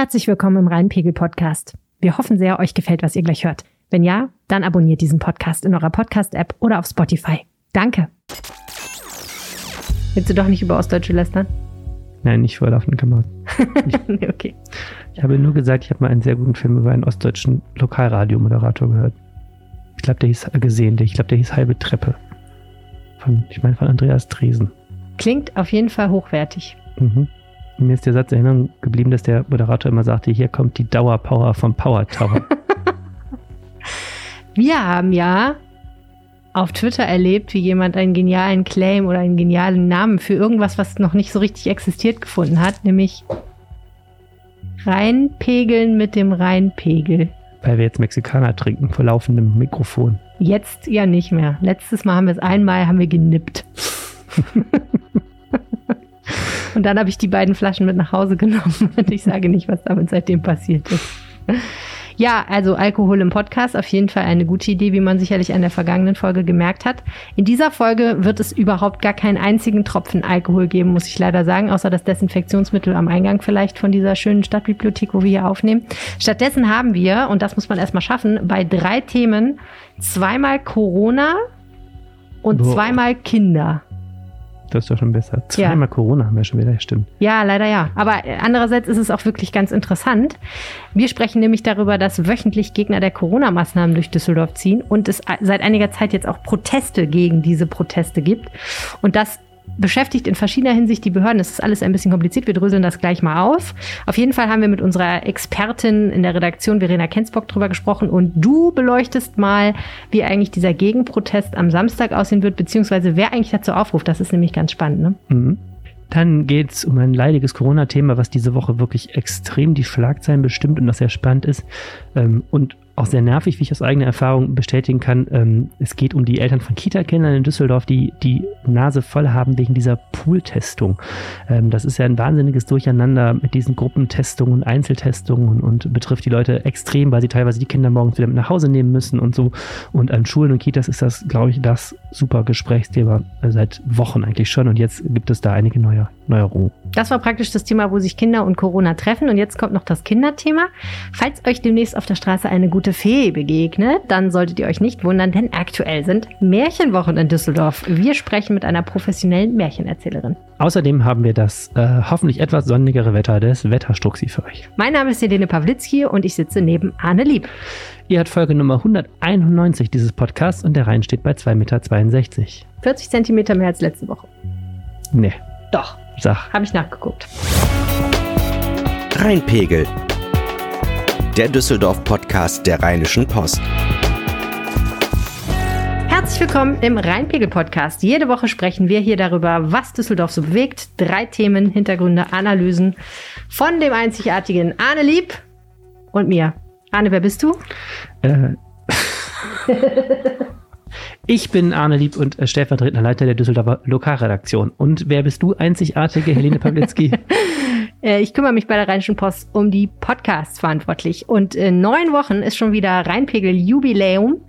Herzlich willkommen im Rheinpegel-Podcast. Wir hoffen sehr, euch gefällt, was ihr gleich hört. Wenn ja, dann abonniert diesen Podcast in eurer Podcast-App oder auf Spotify. Danke. Willst du doch nicht über Ostdeutsche lästern? Nein, nicht vor laufenden Kameras. nee, okay. Ich habe nur gesagt, ich habe mal einen sehr guten Film über einen ostdeutschen Lokalradiomoderator gehört. Ich glaube, der hieß äh, gesehen, der, ich glaube, der hieß Halbe Treppe. Von, ich meine, von Andreas Dresen. Klingt auf jeden Fall hochwertig. Mhm. Mir ist der Satz in Erinnerung geblieben, dass der Moderator immer sagte, hier kommt die Dauerpower vom Power Tower. Wir haben ja auf Twitter erlebt, wie jemand einen genialen Claim oder einen genialen Namen für irgendwas, was noch nicht so richtig existiert, gefunden hat, nämlich Reinpegeln mit dem Reinpegel. Weil wir jetzt Mexikaner trinken vor laufendem Mikrofon. Jetzt ja nicht mehr. Letztes Mal haben wir es einmal, haben wir genippt. Und dann habe ich die beiden Flaschen mit nach Hause genommen und ich sage nicht, was damit seitdem passiert ist. Ja, also Alkohol im Podcast, auf jeden Fall eine gute Idee, wie man sicherlich an der vergangenen Folge gemerkt hat. In dieser Folge wird es überhaupt gar keinen einzigen Tropfen Alkohol geben, muss ich leider sagen, außer das Desinfektionsmittel am Eingang vielleicht von dieser schönen Stadtbibliothek, wo wir hier aufnehmen. Stattdessen haben wir, und das muss man erstmal schaffen, bei drei Themen zweimal Corona und Boah. zweimal Kinder. Das ist doch schon besser. Ja. Zweimal Corona haben wir schon wieder, stimmt. Ja, leider ja. Aber äh, andererseits ist es auch wirklich ganz interessant. Wir sprechen nämlich darüber, dass wöchentlich Gegner der Corona-Maßnahmen durch Düsseldorf ziehen und es a- seit einiger Zeit jetzt auch Proteste gegen diese Proteste gibt. Und das beschäftigt in verschiedener Hinsicht die Behörden. Es ist alles ein bisschen kompliziert. Wir dröseln das gleich mal auf. Auf jeden Fall haben wir mit unserer Expertin in der Redaktion, Verena Kensbock, drüber gesprochen. Und du beleuchtest mal, wie eigentlich dieser Gegenprotest am Samstag aussehen wird, beziehungsweise wer eigentlich dazu aufruft. Das ist nämlich ganz spannend, ne? Mhm. Dann geht es um ein leidiges Corona-Thema, was diese Woche wirklich extrem die Schlagzeilen bestimmt und das sehr spannend ist ähm, und auch sehr nervig, wie ich aus eigener Erfahrung bestätigen kann. Ähm, es geht um die Eltern von Kita-Kindern in Düsseldorf, die die Nase voll haben wegen dieser Pool-Testung. Ähm, das ist ja ein wahnsinniges Durcheinander mit diesen Gruppentestungen und Einzeltestungen und betrifft die Leute extrem, weil sie teilweise die Kinder morgens wieder mit nach Hause nehmen müssen und so. Und an Schulen und Kitas ist das, glaube ich, das super Gesprächsthema seit Wochen eigentlich schon. Und jetzt gibt es da einige neue Neuerungen. Das war praktisch das Thema, wo sich Kinder und Corona treffen. Und jetzt kommt noch das Kinderthema. Falls euch demnächst auf der Straße eine gute Fee begegnet, dann solltet ihr euch nicht wundern, denn aktuell sind Märchenwochen in Düsseldorf. Wir sprechen mit einer professionellen Märchenerzählerin. Außerdem haben wir das äh, hoffentlich etwas sonnigere Wetter des Wetterstruxi für euch. Mein Name ist Helene Pawlitzki und ich sitze neben Arne Lieb. Ihr habt Folge Nummer 191 dieses Podcasts und der Rhein steht bei 2,62 Meter. 40 Zentimeter mehr als letzte Woche. Nee, Doch, sag. habe ich nachgeguckt. Rheinpegel. Der Düsseldorf-Podcast der Rheinischen Post. Herzlich willkommen im Rheinpegel-Podcast. Jede Woche sprechen wir hier darüber, was Düsseldorf so bewegt. Drei Themen, Hintergründe, Analysen von dem einzigartigen Arne Lieb und mir. Arne, wer bist du? Äh, ich bin Arne Lieb und äh, stellvertretender Leiter der Düsseldorfer Lokalredaktion. Und wer bist du, einzigartige Helene Pawlitzki? Äh, Ich kümmere mich bei der Rheinischen Post um die Podcasts verantwortlich. Und in neun Wochen ist schon wieder Rheinpegel-Jubiläum.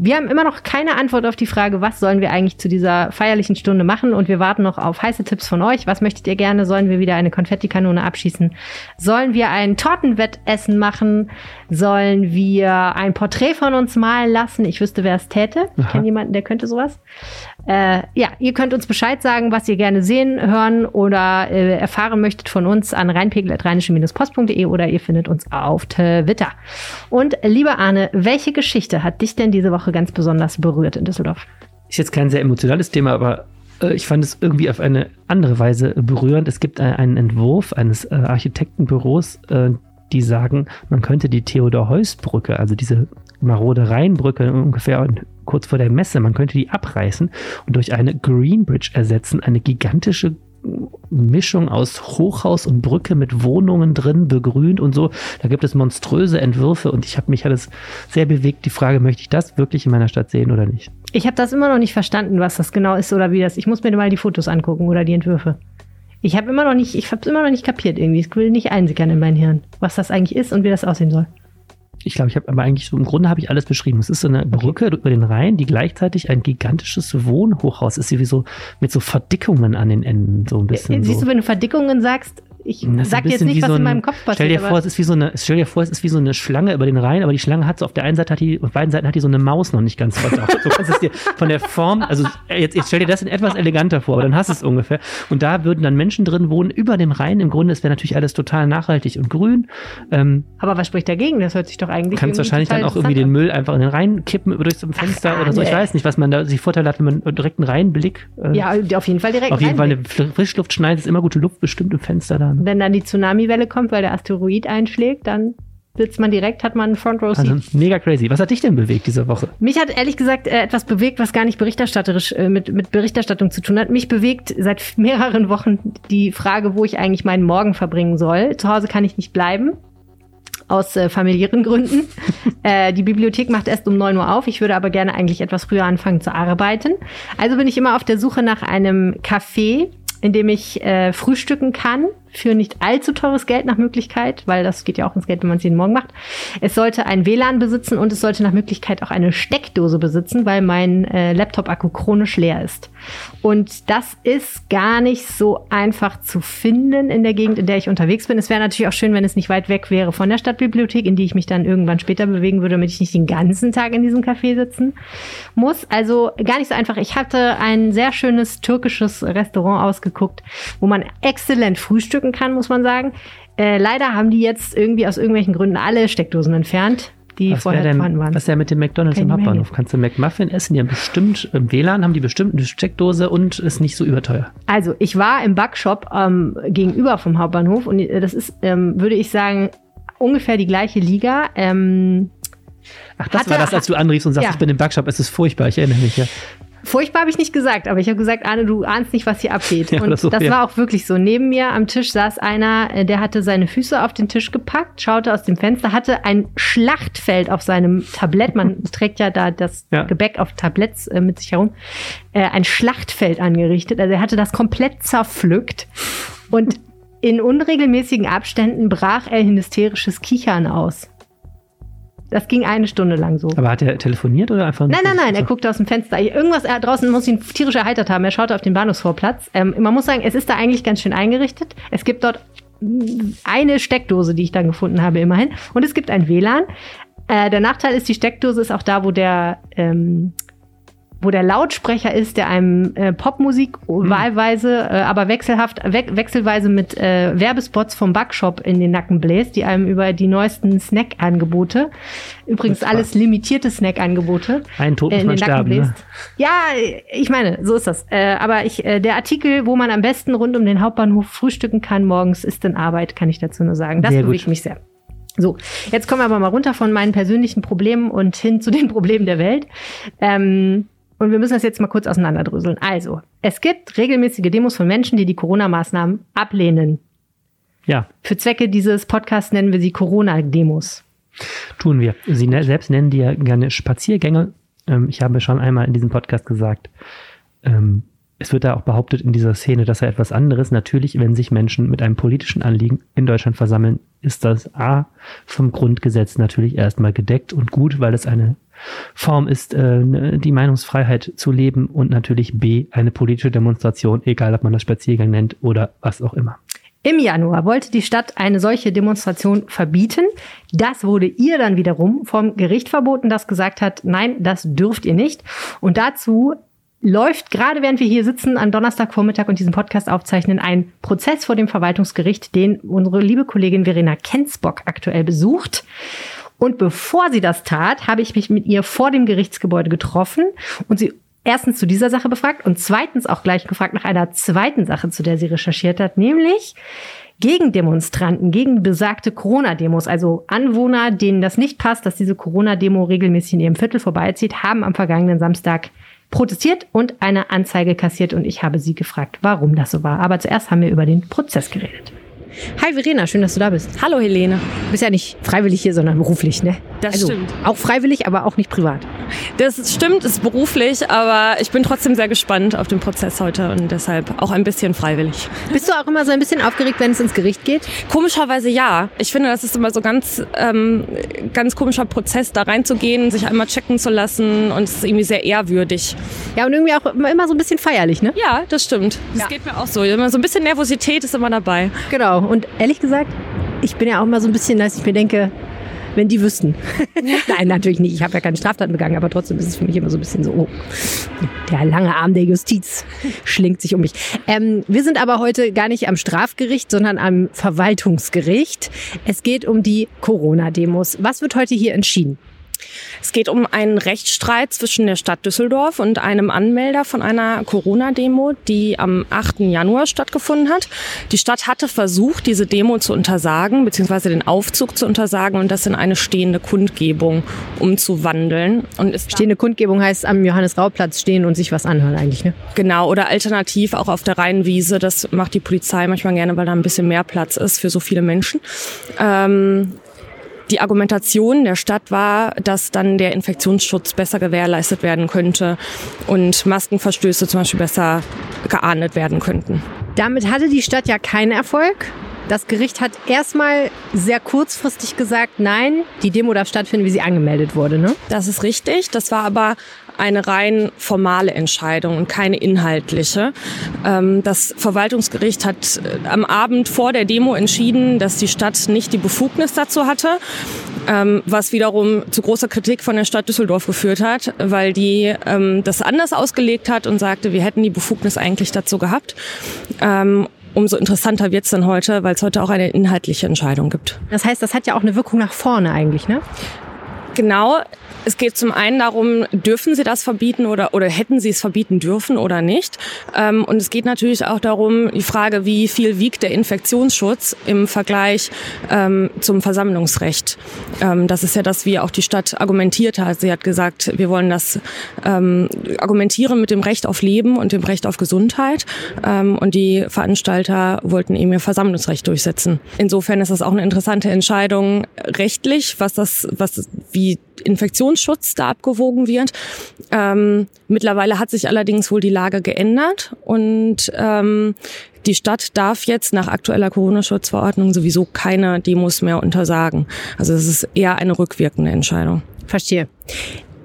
Wir haben immer noch keine Antwort auf die Frage, was sollen wir eigentlich zu dieser feierlichen Stunde machen? Und wir warten noch auf heiße Tipps von euch. Was möchtet ihr gerne? Sollen wir wieder eine Konfettikanone abschießen? Sollen wir ein Tortenwettessen machen? Sollen wir ein Porträt von uns malen lassen? Ich wüsste, wer es täte. Ich kenne jemanden, der könnte sowas. Äh, ja, ihr könnt uns Bescheid sagen, was ihr gerne sehen, hören oder äh, erfahren möchtet von uns an rheinpegel.rheinische-post.de oder ihr findet uns auf Twitter. Und lieber Arne, welche Geschichte hat dich denn diese Woche ganz besonders berührt in Düsseldorf? Ist jetzt kein sehr emotionales Thema, aber äh, ich fand es irgendwie auf eine andere Weise berührend. Es gibt äh, einen Entwurf eines äh, Architektenbüros, äh, die sagen, man könnte die Theodor-Heuss-Brücke, also diese marode Rheinbrücke ungefähr kurz vor der Messe, man könnte die abreißen und durch eine Green Bridge ersetzen, eine gigantische Mischung aus Hochhaus und Brücke mit Wohnungen drin, begrünt und so. Da gibt es monströse Entwürfe und ich habe mich alles sehr bewegt. Die Frage, möchte ich das wirklich in meiner Stadt sehen oder nicht? Ich habe das immer noch nicht verstanden, was das genau ist oder wie das. Ich muss mir mal die Fotos angucken oder die Entwürfe. Ich habe immer noch nicht, ich habe immer noch nicht kapiert irgendwie. Es will nicht einsickern in mein Hirn, was das eigentlich ist und wie das aussehen soll. Ich glaube, ich habe aber eigentlich so im Grunde habe ich alles beschrieben. Es ist so eine Brücke über den Rhein, die gleichzeitig ein gigantisches Wohnhochhaus ist, wie so mit so Verdickungen an den Enden, so ein bisschen. Siehst so. du, wenn du Verdickungen sagst, ich sag dir jetzt nicht, was so in ein- meinem Kopf passiert. Stell dir vor, es ist wie so eine, stell dir vor, es ist wie so eine Schlange über den Rhein, aber die Schlange hat so auf der einen Seite hat die, auf beiden Seiten hat die so eine Maus noch nicht ganz vertaucht. So kannst du es dir von der Form, also jetzt, jetzt stell dir das in etwas eleganter vor, aber dann hast du es ungefähr. Und da würden dann Menschen drin wohnen über dem Rhein. Im Grunde, es wäre natürlich alles total nachhaltig und grün. Ähm, aber was spricht dagegen? Das hört sich doch eigentlich kannst irgendwie wahrscheinlich dann auch irgendwie den Müll einfach in den Rhein kippen über durch so ein Fenster Ach, oder so. Ich weiß nicht, was man da sich Vorteil hat, wenn man direkt einen Rheinblick. Äh, an. Ja, auf jeden Fall direkt auf jeden Fall eine Fl- Frischluftschneise ist immer gute Luft bestimmt im Fenster da. Ne? Wenn dann die Tsunami-Welle kommt, weil der Asteroid einschlägt, dann sitzt man direkt, hat man einen Front Row Seat. Also mega crazy. Was hat dich denn bewegt diese Woche? Mich hat ehrlich gesagt äh, etwas bewegt, was gar nicht berichterstatterisch äh, mit, mit Berichterstattung zu tun hat. Mich bewegt seit mehreren Wochen die Frage, wo ich eigentlich meinen Morgen verbringen soll. Zu Hause kann ich nicht bleiben. Aus äh, familiären Gründen. äh, die Bibliothek macht erst um 9 Uhr auf. Ich würde aber gerne eigentlich etwas früher anfangen zu arbeiten. Also bin ich immer auf der Suche nach einem Café, in dem ich äh, frühstücken kann. Für nicht allzu teures Geld nach Möglichkeit, weil das geht ja auch ins Geld, wenn man es jeden Morgen macht. Es sollte ein WLAN besitzen und es sollte nach Möglichkeit auch eine Steckdose besitzen, weil mein äh, Laptop-Akku chronisch leer ist. Und das ist gar nicht so einfach zu finden in der Gegend, in der ich unterwegs bin. Es wäre natürlich auch schön, wenn es nicht weit weg wäre von der Stadtbibliothek, in die ich mich dann irgendwann später bewegen würde, damit ich nicht den ganzen Tag in diesem Café sitzen muss. Also gar nicht so einfach. Ich hatte ein sehr schönes türkisches Restaurant ausgeguckt, wo man exzellent frühstücken kann, muss man sagen. Äh, leider haben die jetzt irgendwie aus irgendwelchen Gründen alle Steckdosen entfernt, die Was vorher denn, vorhanden waren. was ist ja mit dem McDonalds im Hauptbahnhof? Kannst du McMuffin essen? Die haben bestimmt im WLAN, haben die bestimmt eine Steckdose und ist nicht so überteuer. Also, ich war im Backshop ähm, gegenüber vom Hauptbahnhof und äh, das ist, ähm, würde ich sagen, ungefähr die gleiche Liga. Ähm, Ach, das Hatte- war das, als du anriefst und sagst, Ja. ich bin im Backshop, es ist furchtbar, ich erinnere mich ja. Furchtbar habe ich nicht gesagt, aber ich habe gesagt, Arne, du ahnst nicht, was hier abgeht. Ja, und oder so, das ja. war auch wirklich so. Neben mir am Tisch saß einer, äh, der hatte seine Füße auf den Tisch gepackt, schaute aus dem Fenster, hatte ein Schlachtfeld auf seinem Tablett. Man trägt ja da das Ja. Gebäck auf Tabletts äh, mit sich herum. Äh, ein Schlachtfeld angerichtet. Also er hatte das komplett zerpflückt. Und in unregelmäßigen Abständen brach er in hysterisches Kichern aus. Das ging eine Stunde lang so. Aber hat er telefoniert oder einfach? Nein, nein, nein, er guckte aus dem Fenster. Irgendwas er, draußen muss ihn tierisch erheitert haben. Er schaute auf den Bahnhofsvorplatz. Ähm, man muss sagen, es ist da eigentlich ganz schön eingerichtet. Es gibt dort mm, eine Steckdose, die ich dann gefunden habe, immerhin. Und es gibt ein WLAN. Äh, der Nachteil ist, die Steckdose ist auch da, wo der, ähm, wo der Lautsprecher ist, der einem äh, Popmusik wahlweise, äh, aber wechselhaft, we wechselweise mit äh, Werbespots vom Backshop in den Nacken bläst, die einem über die neuesten Snack-Angebote, übrigens alles limitierte Snack-Angebote, äh, in den Nacken sterben. Ne? bläst. Ja, ich meine, so ist das. Äh, aber ich, äh, der Artikel, wo man am besten rund um den Hauptbahnhof frühstücken kann morgens, ist in Arbeit, kann ich dazu nur sagen. Das bewegt mich sehr. So, jetzt kommen wir aber mal runter von meinen persönlichen Problemen und hin zu den Problemen der Welt. Ähm, und wir müssen das jetzt mal kurz auseinanderdröseln. Also, es gibt regelmäßige Demos von Menschen, die die Corona-Maßnahmen ablehnen. Ja, Für Zwecke dieses Podcasts nennen wir sie Corona-Demos. tun wir. Sie ne selbst nennen die ja gerne Spaziergänge. Ähm, ich habe schon einmal in diesem Podcast gesagt, ähm, es wird da auch behauptet in dieser Szene, dass er etwas anderes. Natürlich, wenn sich Menschen mit einem politischen Anliegen in Deutschland versammeln, ist das A vom Grundgesetz natürlich erstmal gedeckt und gut, weil es eine Form ist, äh, die Meinungsfreiheit zu leben und natürlich B eine politische Demonstration, egal ob man das Spaziergang nennt oder was auch immer. Im Januar wollte die Stadt eine solche Demonstration verbieten. Das wurde ihr dann wiederum vom Gericht verboten, das gesagt hat, nein, das dürft ihr nicht. Und dazu läuft gerade während wir hier sitzen am Donnerstagvormittag und diesen Podcast aufzeichnen, ein Prozess vor dem Verwaltungsgericht, den unsere liebe Kollegin Verena Kensbock aktuell besucht. Und bevor sie das tat, habe ich mich mit ihr vor dem Gerichtsgebäude getroffen und sie erstens zu dieser Sache befragt und zweitens auch gleich gefragt nach einer zweiten Sache, zu der sie recherchiert hat, nämlich gegen Demonstranten, gegen besagte Corona-Demos, also Anwohner, denen das nicht passt, dass diese Corona-Demo regelmäßig in ihrem Viertel vorbeizieht, haben am vergangenen Samstag protestiert und eine Anzeige kassiert und ich habe sie gefragt, warum das so war. Aber zuerst haben wir über den Prozess geredet. Hi Verena, schön, dass du da bist. Hallo Helene. Du bist ja nicht freiwillig hier, sondern beruflich, ne? Das also stimmt. Auch freiwillig, aber auch nicht privat. Das stimmt, ist beruflich, aber ich bin trotzdem sehr gespannt auf den Prozess heute und deshalb auch ein bisschen freiwillig. Bist du auch immer so ein bisschen aufgeregt, wenn es ins Gericht geht? Komischerweise ja. Ich finde, das ist immer so ganz, ähm, ganz komischer Prozess, da reinzugehen, sich einmal checken zu lassen und es ist irgendwie sehr ehrwürdig. Ja, und irgendwie auch immer, immer so ein bisschen feierlich, ne? Ja, das stimmt. Das Ja. geht mir auch so. Immer so ein bisschen Nervosität ist immer dabei. Genau. Und ehrlich gesagt, ich bin ja auch immer so ein bisschen, dass ich mir denke, wenn die wüssten. Nein, natürlich nicht. Ich habe ja keine Straftaten begangen, aber trotzdem ist es für mich immer so ein bisschen so, oh, der lange Arm der Justiz schlingt sich um mich. Ähm, wir sind aber heute gar nicht am Strafgericht, sondern am Verwaltungsgericht. Es geht um die Corona-Demos. Was wird heute hier entschieden? Es geht um einen Rechtsstreit zwischen der Stadt Düsseldorf und einem Anmelder von einer Corona-Demo, die am 8. Januar stattgefunden hat. Die Stadt hatte versucht, diese Demo zu untersagen, beziehungsweise den Aufzug zu untersagen und das in eine stehende Kundgebung umzuwandeln. Und ist Stehende Kundgebung heißt am Johannes-Rau-Platz stehen und sich was anhören eigentlich, ne? Genau, oder alternativ auch auf der Rheinwiese. Das macht die Polizei manchmal gerne, weil da ein bisschen mehr Platz ist für so viele Menschen. Ähm, die Argumentation der Stadt war, dass dann der Infektionsschutz besser gewährleistet werden könnte und Maskenverstöße zum Beispiel besser geahndet werden könnten. Damit hatte die Stadt ja keinen Erfolg. Das Gericht hat erstmal sehr kurzfristig gesagt, nein, die Demo darf stattfinden, wie sie angemeldet wurde. Ne? Das ist richtig. Das war aber eine rein formale Entscheidung und keine inhaltliche. Ähm, Das Verwaltungsgericht hat äh, am Abend vor der Demo entschieden, dass die Stadt nicht die Befugnis dazu hatte, ähm, was wiederum zu großer Kritik von der Stadt Düsseldorf geführt hat, weil die ähm, das anders ausgelegt hat und sagte, wir hätten die Befugnis eigentlich dazu gehabt. Umso interessanter wird's dann heute, weil es heute auch eine inhaltliche Entscheidung gibt. Das heißt, das hat ja auch eine Wirkung nach vorne eigentlich, ne? Genau. Es geht zum einen darum, dürfen Sie das verbieten oder, oder hätten Sie es verbieten dürfen oder nicht. Ähm, und es geht natürlich auch darum, die Frage, wie viel wiegt der Infektionsschutz im Vergleich ähm, zum Versammlungsrecht. Ähm, das ist ja das, wie auch die Stadt argumentiert hat. Sie hat gesagt, wir wollen das ähm, argumentieren mit dem Recht auf Leben und dem Recht auf Gesundheit. Ähm, und die Veranstalter wollten eben ihr Versammlungsrecht durchsetzen. Insofern ist das auch eine interessante Entscheidung rechtlich, was das, was, wie Infektionsschutz da abgewogen wird. Ähm, mittlerweile hat sich allerdings wohl die Lage geändert und ähm, die Stadt darf jetzt nach aktueller Corona-Schutzverordnung sowieso keine Demos mehr untersagen. Also es ist eher eine rückwirkende Entscheidung. Verstehe.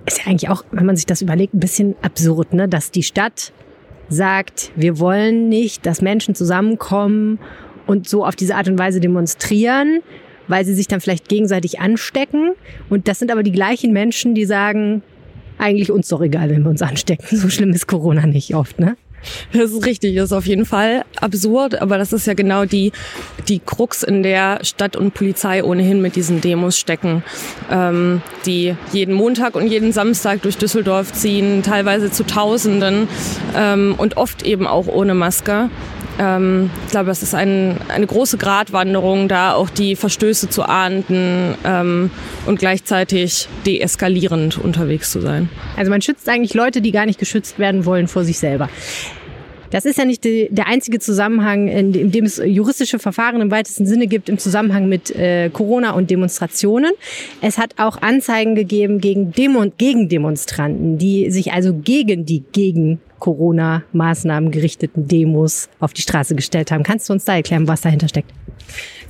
Ist ja eigentlich auch, wenn man sich das überlegt, ein bisschen absurd, ne? dass die Stadt sagt, wir wollen nicht, dass Menschen zusammenkommen und so auf diese Art und Weise demonstrieren, weil sie sich dann vielleicht gegenseitig anstecken. Und das sind aber die gleichen Menschen, die sagen, eigentlich uns doch egal, wenn wir uns anstecken. So schlimm ist Corona nicht oft, ne? Das ist richtig, das ist auf jeden Fall absurd, aber das ist ja genau die, die Krux, in der Stadt und Polizei ohnehin mit diesen Demos stecken, ähm, die jeden Montag und jeden Samstag durch Düsseldorf ziehen, teilweise zu Tausenden ähm, und oft eben auch ohne Maske. Ähm, ich glaube, es ist ein, eine große Gratwanderung, da auch die Verstöße zu ahnden ähm, und gleichzeitig deeskalierend unterwegs zu sein. Also man schützt eigentlich Leute, die gar nicht geschützt werden wollen vor sich selber. Das ist ja nicht die, der einzige Zusammenhang, in, in dem es juristische Verfahren im weitesten Sinne gibt, im Zusammenhang mit äh, Corona und Demonstrationen. Es hat auch Anzeigen gegeben gegen, Demo gegen Demonstranten, die sich also gegen die gegen Corona-Maßnahmen gerichteten Demos auf die Straße gestellt haben. Kannst du uns da erklären, was dahinter steckt?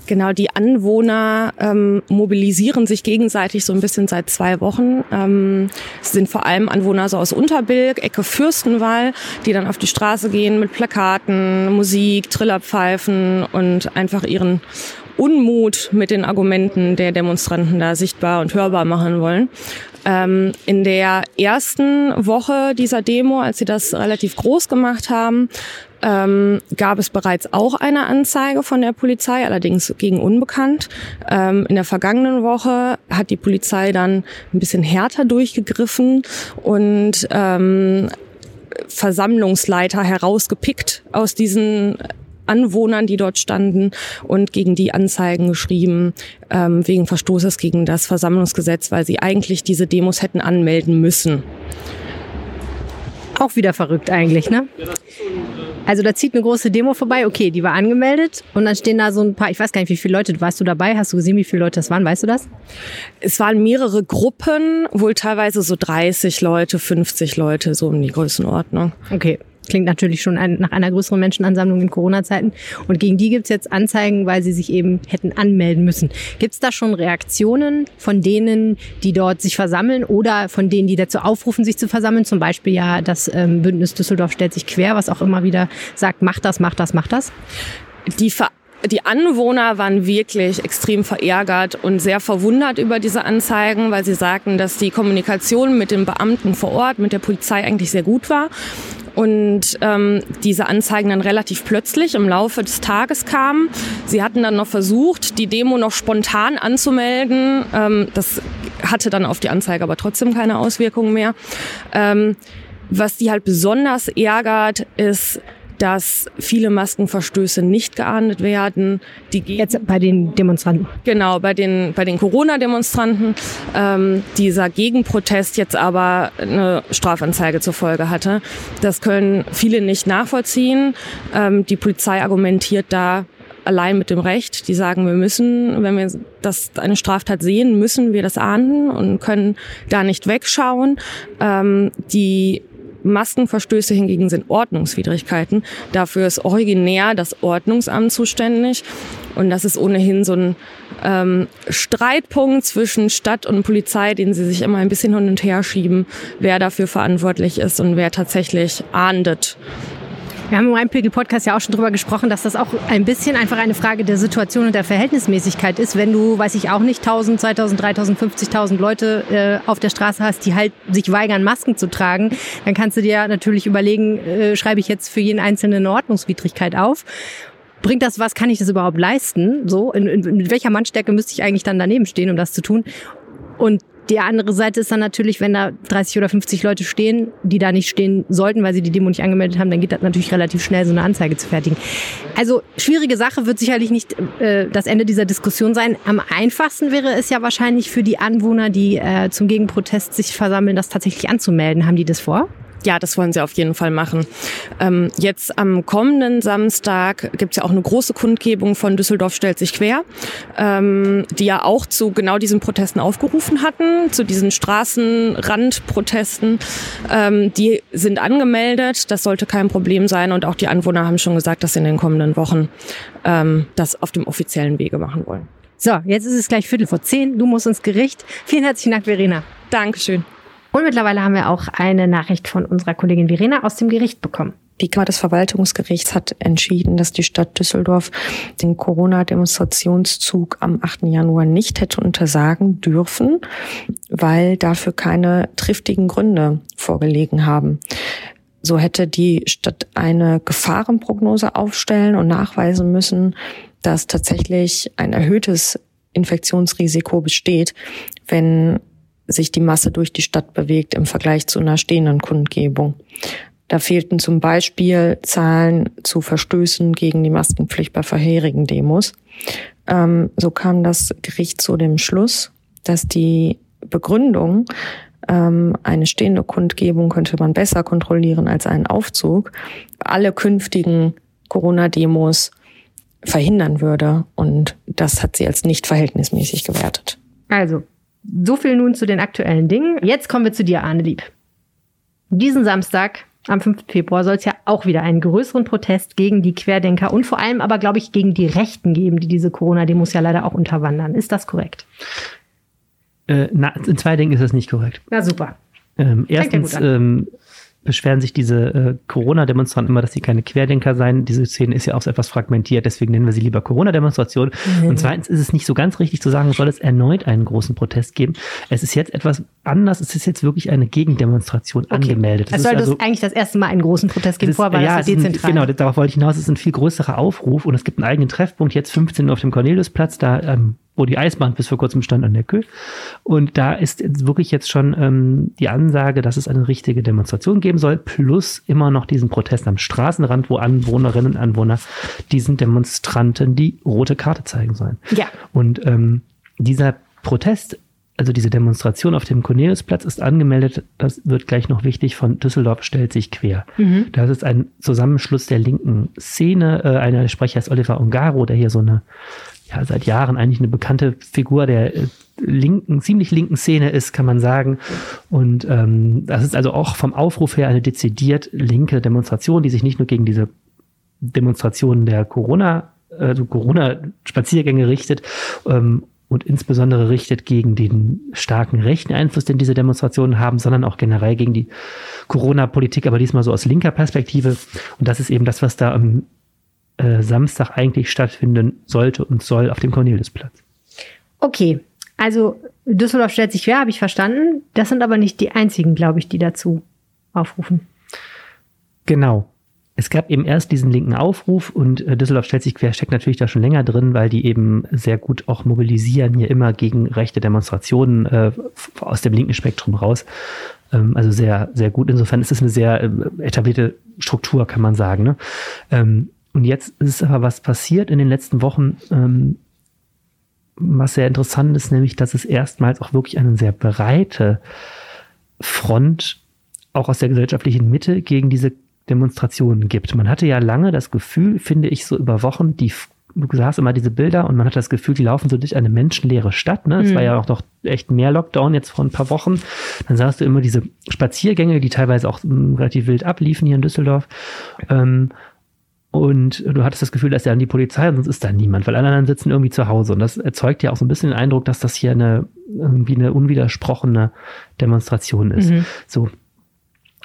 Genau, die Anwohner ähm, mobilisieren sich gegenseitig so ein bisschen seit zwei Wochen. Ähm, es sind vor allem Anwohner so aus Unterbilk, Ecke Fürstenwall, die dann auf die Straße gehen mit Plakaten, Musik, Trillerpfeifen und einfach ihren Unmut mit den Argumenten der Demonstranten da sichtbar und hörbar machen wollen. Ähm, in der ersten Woche dieser Demo, als sie das relativ groß gemacht haben, ähm, gab es bereits auch eine Anzeige von der Polizei, allerdings gegen Unbekannt. Ähm, in der vergangenen Woche hat die Polizei dann ein bisschen härter durchgegriffen und ähm, Versammlungsleiter herausgepickt aus diesen Anwohnern, die dort standen und gegen die Anzeigen geschrieben ähm, wegen Verstoßes gegen das Versammlungsgesetz, weil sie eigentlich diese Demos hätten anmelden müssen. Auch wieder verrückt eigentlich, ne? Also da zieht eine große Demo vorbei, okay, die war angemeldet und dann stehen da so ein paar, ich weiß gar nicht, wie viele Leute, warst du dabei? Hast du gesehen, wie viele Leute das waren? Weißt du das? Es waren mehrere Gruppen, wohl teilweise so 30 Leute, 50 Leute, so um die Größenordnung. Okay. Klingt natürlich schon ein, nach einer größeren Menschenansammlung in Corona-Zeiten. Und gegen die gibt's jetzt Anzeigen, weil sie sich eben hätten anmelden müssen. Gibt's da schon Reaktionen von denen, die dort sich versammeln oder von denen, die dazu aufrufen, sich zu versammeln? Zum Beispiel ja das ähm, Bündnis Düsseldorf stellt sich quer, was auch immer wieder sagt, macht das, macht das, macht das. Die Ver die Anwohner waren wirklich extrem verärgert und sehr verwundert über diese Anzeigen, weil sie sagten, dass die Kommunikation mit den Beamten vor Ort, mit der Polizei eigentlich sehr gut war und ähm, diese Anzeigen dann relativ plötzlich im Laufe des Tages kamen. Sie hatten dann noch versucht, die Demo noch spontan anzumelden. Ähm, das hatte dann auf die Anzeige aber trotzdem keine Auswirkungen mehr. Ähm, was die halt besonders ärgert, ist, dass viele Maskenverstöße nicht geahndet werden. Die Jetzt bei den Demonstranten. Genau, bei den, bei den Corona-Demonstranten. Ähm, dieser Gegenprotest jetzt aber eine Strafanzeige zur Folge hatte. Das können viele nicht nachvollziehen. Ähm, die Polizei argumentiert da allein mit dem Recht. Die sagen, wir müssen, wenn wir das eine Straftat sehen, müssen wir das ahnden und können da nicht wegschauen. Ähm, die Maskenverstöße hingegen sind Ordnungswidrigkeiten. Dafür ist originär das Ordnungsamt zuständig. Und das ist ohnehin so ein ähm, Streitpunkt zwischen Stadt und Polizei, den sie sich immer ein bisschen hin und her schieben, wer dafür verantwortlich ist und wer tatsächlich ahndet. Wir haben im Rheinpegel-Podcast ja auch schon drüber gesprochen, dass das auch ein bisschen einfach eine Frage der Situation und der Verhältnismäßigkeit ist. Wenn du, weiß ich auch nicht, 1000, 2000, 3000, 50.000 Leute äh, auf der Straße hast, die halt sich weigern, Masken zu tragen, dann kannst du dir natürlich überlegen, äh, schreibe ich jetzt für jeden Einzelnen eine Ordnungswidrigkeit auf bringt das was, kann ich das überhaupt leisten? So, in, in, in welcher Mannstärke müsste ich eigentlich dann daneben stehen, um das zu tun? Und die andere Seite ist dann natürlich, wenn da 30 oder 50 Leute stehen, die da nicht stehen sollten, weil sie die Demo nicht angemeldet haben, dann geht das natürlich relativ schnell, so eine Anzeige zu fertigen. Also schwierige Sache wird sicherlich nicht äh, das Ende dieser Diskussion sein. Am einfachsten wäre es ja wahrscheinlich für die Anwohner, die äh, zum Gegenprotest sich versammeln, das tatsächlich anzumelden. Haben die das vor? Ja, das wollen sie auf jeden Fall machen. Ähm, jetzt am kommenden Samstag gibt's ja auch eine große Kundgebung von Düsseldorf stellt sich quer, ähm, die ja auch zu genau diesen Protesten aufgerufen hatten, zu diesen Straßenrandprotesten. Ähm, die sind angemeldet, das sollte kein Problem sein und auch die Anwohner haben schon gesagt, dass sie in den kommenden Wochen ähm, das auf dem offiziellen Wege machen wollen. So, jetzt ist es gleich Viertel vor zehn. Du musst ins Gericht. Vielen herzlichen Dank, Verena. Dankeschön. Und mittlerweile haben wir auch eine Nachricht von unserer Kollegin Verena aus dem Gericht bekommen. Die Kammer des Verwaltungsgerichts hat entschieden, dass die Stadt Düsseldorf den Corona-Demonstrationszug am 8. Januar nicht hätte untersagen dürfen, weil dafür keine triftigen Gründe vorgelegen haben. So hätte die Stadt eine Gefahrenprognose aufstellen und nachweisen müssen, dass tatsächlich ein erhöhtes Infektionsrisiko besteht, wenn sich die Masse durch die Stadt bewegt im Vergleich zu einer stehenden Kundgebung. Da fehlten zum Beispiel Zahlen zu Verstößen gegen die Maskenpflicht bei vorherigen Demos. Ähm, so kam das Gericht zu dem Schluss, dass die Begründung, ähm, eine stehende Kundgebung könnte man besser kontrollieren als einen Aufzug, alle künftigen Corona-Demos verhindern würde. Und das hat sie als nicht verhältnismäßig gewertet. Also, so viel nun zu den aktuellen Dingen. Jetzt kommen wir zu dir, Arne Lieb. Diesen Samstag, am 5. Februar, soll es ja auch wieder einen größeren Protest gegen die Querdenker und vor allem aber, glaube ich, gegen die Rechten geben, die diese Corona-Demos ja leider auch unterwandern. Ist das korrekt? Äh, na, in zwei Dingen ist das nicht korrekt. Na super. Ähm, erstens ähm, beschweren sich diese äh, Corona-Demonstranten immer, dass sie keine Querdenker seien. Diese Szene ist ja auch so etwas fragmentiert, deswegen nennen wir sie lieber Corona-Demonstration. Mhm. Und zweitens ist es nicht so ganz richtig zu sagen, soll es erneut einen großen Protest geben. Es ist jetzt etwas anders, es ist jetzt wirklich eine Gegendemonstration okay. angemeldet. Es soll also, eigentlich das erste Mal einen großen Protest geben, vorher war ja, das dezentral. Ein, genau, darauf wollte ich hinaus, es ist ein viel größerer Aufruf und es gibt einen eigenen Treffpunkt, jetzt 15 Uhr auf dem Corneliusplatz, da ähm, wo die Eisbahn bis vor kurzem stand an der Kö. Und da ist wirklich jetzt schon ähm, die Ansage, dass es eine richtige Demonstration geben soll, plus immer noch diesen Protest am Straßenrand, wo Anwohnerinnen und Anwohner diesen Demonstranten die rote Karte zeigen sollen. Ja. Und ähm, dieser Protest also diese Demonstration auf dem Corneliusplatz ist angemeldet, das wird gleich noch wichtig, von Düsseldorf stellt sich quer. Mhm. Das ist ein Zusammenschluss der linken Szene. Äh, einer Sprecher ist Oliver Ungaro, der hier so eine, ja, seit Jahren eigentlich eine bekannte Figur der äh, linken, ziemlich linken Szene ist, kann man sagen. Und ähm, das ist also auch vom Aufruf her eine dezidiert linke Demonstration, die sich nicht nur gegen diese Demonstrationen der Corona also Corona-Spaziergänge richtet ähm, und insbesondere richtet gegen den starken rechten Einfluss, den diese Demonstrationen haben, sondern auch generell gegen die Corona-Politik, aber diesmal so aus linker Perspektive. Und das ist eben das, was da am äh, Samstag eigentlich stattfinden sollte und soll auf dem Corneliusplatz. Okay, also Düsseldorf stellt sich quer, habe ich verstanden. Das sind aber nicht die einzigen, glaube ich, die dazu aufrufen. Genau es gab eben erst diesen linken Aufruf und äh, Düsseldorf stellt sich quer, steckt natürlich da schon länger drin, weil die eben sehr gut auch mobilisieren hier immer gegen rechte Demonstrationen äh, aus dem linken Spektrum raus. Ähm, also sehr, sehr gut. Insofern ist es eine sehr äh, etablierte Struktur, kann man sagen. Ne? Ähm, und jetzt ist aber was passiert in den letzten Wochen, ähm, was sehr interessant ist, nämlich, dass es erstmals auch wirklich eine sehr breite Front auch aus der gesellschaftlichen Mitte gegen diese Demonstrationen gibt. Man hatte ja lange das Gefühl, finde ich, so über Wochen, die du sahst immer diese Bilder und man hat das Gefühl, die laufen so durch eine menschenleere Stadt. Ne? Es mhm. war ja auch noch echt mehr Lockdown jetzt vor ein paar Wochen. Dann sahst du immer diese Spaziergänge, die teilweise auch um, relativ wild abliefen hier in Düsseldorf. Ähm, und du hattest das Gefühl, dass ja an die Polizei, sonst ist da niemand, weil alle anderen sitzen irgendwie zu Hause. Und das erzeugt ja auch so ein bisschen den Eindruck, dass das hier eine irgendwie eine unwidersprochene Demonstration ist. Mhm. So,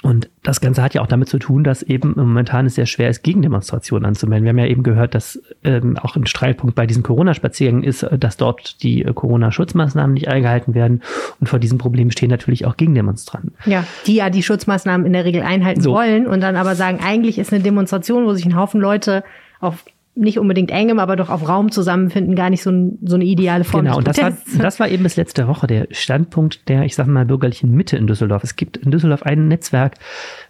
und das Ganze hat ja auch damit zu tun, dass eben momentan es sehr schwer ist, Gegendemonstrationen anzumelden. Wir haben ja eben gehört, dass ähm, auch ein Streitpunkt bei diesen Corona-Spaziergängen ist, äh, dass dort die äh, Corona-Schutzmaßnahmen nicht eingehalten werden. Und vor diesem Problem stehen natürlich auch Gegendemonstranten. Ja, die ja die Schutzmaßnahmen in der Regel einhalten so. wollen und dann aber sagen, eigentlich ist eine Demonstration, wo sich ein Haufen Leute auf nicht unbedingt engem, aber doch auf Raum zusammenfinden, gar nicht so, ein, so eine ideale Form Genau, und das war, das war eben bis letzte Woche der Standpunkt der, ich sage mal, bürgerlichen Mitte in Düsseldorf. Es gibt in Düsseldorf ein Netzwerk,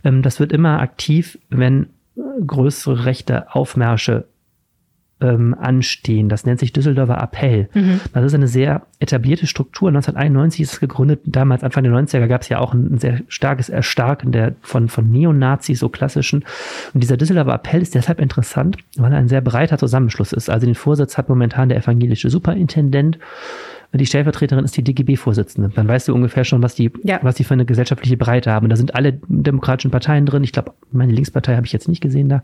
ähm, das wird immer aktiv, wenn größere rechte Aufmärsche ähm, anstehen. Das nennt sich Düsseldorfer Appell. Mhm. Das ist eine sehr etablierte Struktur. 1991 ist es gegründet. Damals, Anfang der 90er, gab es ja auch ein, ein, sehr starkes Erstarken der, von, von Neonazis, so klassischen. Und dieser Düsseldorfer Appell ist deshalb interessant, weil er ein sehr breiter Zusammenschluss ist. Also den Vorsitz hat momentan der evangelische Superintendent die Stellvertreterin ist die DGB-Vorsitzende. Dann weißt du ungefähr schon, was die, ja. was die für eine gesellschaftliche Breite haben. Da sind alle demokratischen Parteien drin. Ich glaube, meine Linkspartei habe ich jetzt nicht gesehen da.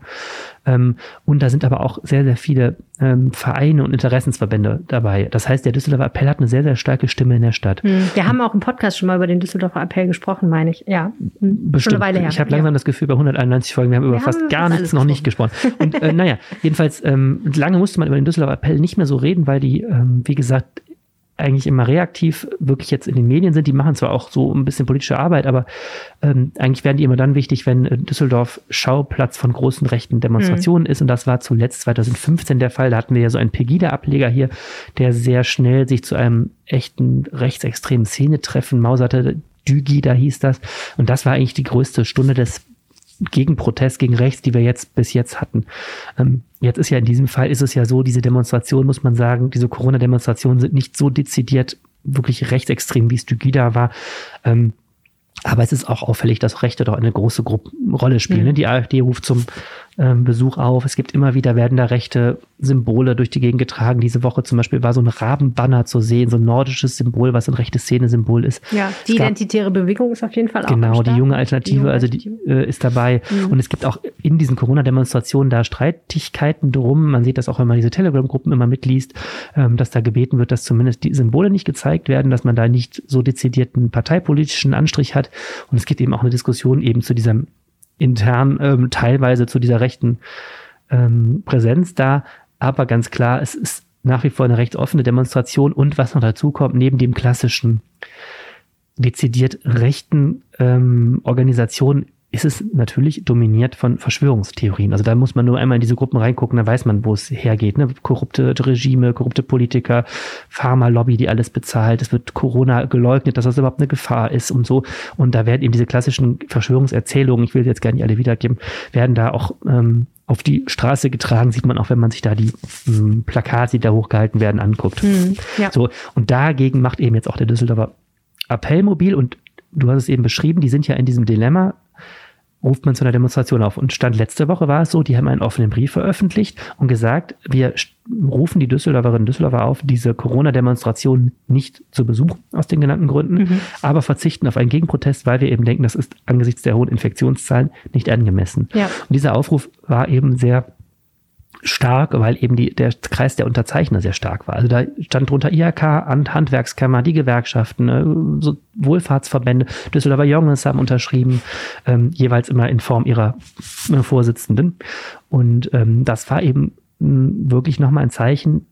Ähm, und da sind aber auch sehr, sehr viele ähm, Vereine und Interessensverbände dabei. Das heißt, der Düsseldorfer Appell hat eine sehr, sehr starke Stimme in der Stadt. Hm. Wir haben auch im Podcast schon mal über den Düsseldorfer Appell gesprochen, meine ich. Ja, hm. Bestimmt. Schon eine Weile her. Ich habe langsam ja. das Gefühl, bei 191 Folgen, wir haben über wir fast haben gar nichts noch nicht gesprochen. Und äh, naja, jedenfalls, ähm, lange musste man über den Düsseldorfer Appell nicht mehr so reden, weil die, ähm, wie gesagt, eigentlich immer reaktiv wirklich jetzt in den Medien sind. Die machen zwar auch so ein bisschen politische Arbeit, aber ähm, eigentlich werden die immer dann wichtig, wenn äh, Düsseldorf Schauplatz von großen rechten Demonstrationen mhm. ist. Und das war zuletzt 2015 der Fall. Da hatten wir ja so einen Pegida-Ableger hier, der sehr schnell sich zu einem echten rechtsextremen Szenetreffen mauserte. Dügi, da hieß das. Und das war eigentlich die größte Stunde des Gegenprotest gegen rechts, die wir jetzt bis jetzt hatten. Ähm, jetzt ist ja in diesem Fall ist es ja so, diese Demonstration muss man sagen, diese Corona-Demonstrationen sind nicht so dezidiert wirklich rechtsextrem, wie es Dugida war. Ähm, aber es ist auch auffällig, dass Rechte doch eine große Gruppe, Rolle spielen. Mhm. Die AfD ruft zum Besuch auf. Es gibt immer wieder, werden da rechte Symbole durch die Gegend getragen. Diese Woche zum Beispiel war so ein Rabenbanner zu sehen, so ein nordisches Symbol, was ein rechtes Szene-Symbol ist. Ja, die gab, identitäre Bewegung ist auf jeden Fall auch Genau, die junge Alternative, die junge also die äh, ist dabei. Mhm. Und es gibt auch in diesen Corona-Demonstrationen da Streitigkeiten drum. Man sieht das auch, wenn man diese Telegram-Gruppen immer mitliest, ähm, dass da gebeten wird, dass zumindest die Symbole nicht gezeigt werden, dass man da nicht so dezidierten parteipolitischen Anstrich hat. Und es gibt eben auch eine Diskussion eben zu diesem intern ähm, teilweise zu dieser rechten ähm, Präsenz da. Aber ganz klar, es ist nach wie vor eine recht offene Demonstration und was noch dazu kommt, neben dem klassischen dezidiert rechten ähm, Organisationen ist es natürlich dominiert von Verschwörungstheorien. Also da muss man nur einmal in diese Gruppen reingucken, da weiß man, wo es hergeht. Ne? Korrupte Regime, korrupte Politiker, Pharmalobby, die alles bezahlt. Es wird Corona geleugnet, dass das überhaupt eine Gefahr ist und so. Und da werden eben diese klassischen Verschwörungserzählungen, ich will jetzt gar nicht alle wiedergeben, werden da auch ähm, auf die Straße getragen, sieht man auch, wenn man sich da die mh, hm, Plakate, die da hochgehalten werden, anguckt. Mhm, ja. So, und dagegen macht eben jetzt auch der Düsseldorfer Appell mobil und du hast es eben beschrieben, die sind ja in diesem Dilemma, ruft man zu einer Demonstration auf. Und Stand letzte Woche war es so, die haben einen offenen Brief veröffentlicht und gesagt, wir rufen die Düsseldorferinnen und Düsseldorfer auf, diese Corona-Demonstration nicht zu besuchen, aus den genannten Gründen, mhm. aber verzichten auf einen Gegenprotest, weil wir eben denken, das ist angesichts der hohen Infektionszahlen nicht angemessen. Ja. Und dieser Aufruf war eben sehr stark, weil eben die, der Kreis der Unterzeichner sehr stark war. Also da stand drunter IHK, Handwerkskammer, die Gewerkschaften, äh, so Wohlfahrtsverbände, Düsseldorfer Jungs haben unterschrieben, ähm, jeweils immer in Form ihrer äh, Vorsitzenden. Und ähm, das war eben wirklich nochmal ein Zeichen,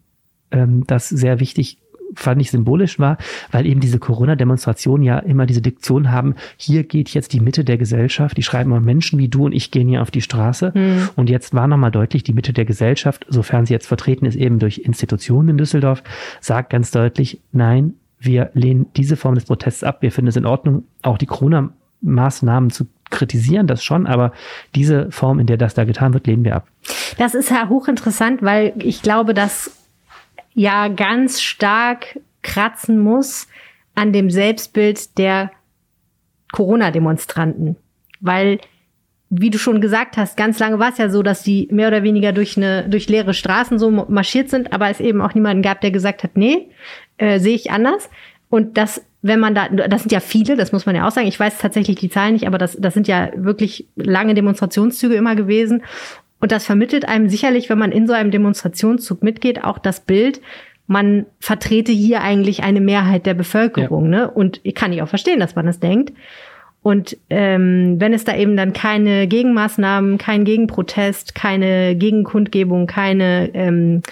ähm, das sehr wichtig fand ich symbolisch war, weil eben diese Corona-Demonstrationen ja immer diese Diktion haben, hier geht jetzt die Mitte der Gesellschaft, die schreiben mal Menschen wie du und ich gehen hier auf die Straße. Mhm. Und jetzt war nochmal deutlich, die Mitte der Gesellschaft, sofern sie jetzt vertreten ist, eben durch Institutionen in Düsseldorf, sagt ganz deutlich, nein, wir lehnen diese Form des Protests ab. Wir finden es in Ordnung, auch die Corona-Maßnahmen zu kritisieren, das schon, aber diese Form, in der das da getan wird, lehnen wir ab. Das ist ja hochinteressant, weil ich glaube, dass ja ganz stark kratzen muss an dem Selbstbild der Corona-Demonstranten. Weil, wie du schon gesagt hast, ganz lange war es ja so, dass die mehr oder weniger durch eine, durch leere Straßen so marschiert sind, aber es eben auch niemanden gab, der gesagt hat, nee, äh, sehe ich anders. Und das, wenn man da, das sind ja viele, das muss man ja auch sagen. Ich weiß tatsächlich die Zahlen nicht, aber das, das sind ja wirklich lange Demonstrationszüge immer gewesen. Und das vermittelt einem sicherlich, wenn man in so einem Demonstrationszug mitgeht, auch das Bild, man vertrete hier eigentlich eine Mehrheit der Bevölkerung. Ja. Ne? Und ich kann ich auch verstehen, dass man das denkt. Und ähm, wenn es da eben dann keine Gegenmaßnahmen, kein Gegenprotest, keine Gegenkundgebung, keine, ähm,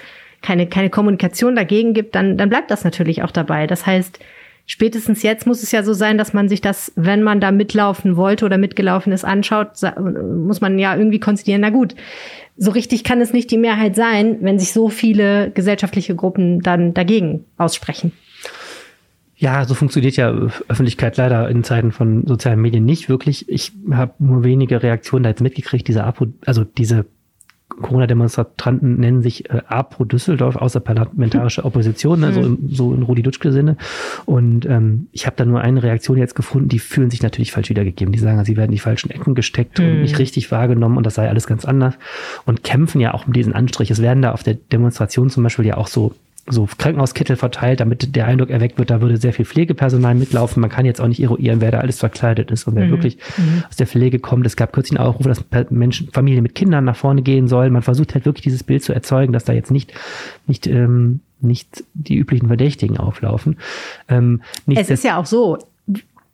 keine, keine Kommunikation dagegen gibt, dann, dann bleibt das natürlich auch dabei. Das heißt, spätestens jetzt muss es ja so sein, dass man sich das, wenn man da mitlaufen wollte oder mitgelaufen ist, anschaut, muss man ja irgendwie konzidieren, na gut, so richtig kann es nicht die Mehrheit sein, wenn sich so viele gesellschaftliche Gruppen dann dagegen aussprechen. Ja, so funktioniert ja Öffentlichkeit leider in Zeiten von sozialen Medien nicht wirklich. Ich habe nur wenige Reaktionen da jetzt mitgekriegt. Diese Apo, also diese Corona-Demonstranten nennen sich äh, APO Düsseldorf, außerparlamentarische Opposition, also im, so in Rudi Dutschke-Sinne. Und ähm, ich habe da nur eine Reaktion jetzt gefunden, die fühlen sich natürlich falsch wiedergegeben. Die sagen, sie werden in die falschen Ecken gesteckt mhm. und nicht richtig wahrgenommen und das sei alles ganz anders und kämpfen ja auch um diesen Anstrich. Es werden da auf der Demonstration zum Beispiel ja auch so so Krankenhauskittel verteilt, damit der Eindruck erweckt wird, da würde sehr viel Pflegepersonal mitlaufen. Man kann jetzt auch nicht eruieren, wer da alles verkleidet ist und wer mhm. wirklich mhm. aus der Pflege kommt. Es gab kürzlich einen Aufruf, dass Menschen, Familien mit Kindern nach vorne gehen sollen. Man versucht halt wirklich dieses Bild zu erzeugen, dass da jetzt nicht, nicht, ähm, nicht die üblichen Verdächtigen auflaufen. Ähm, es ist ja auch so,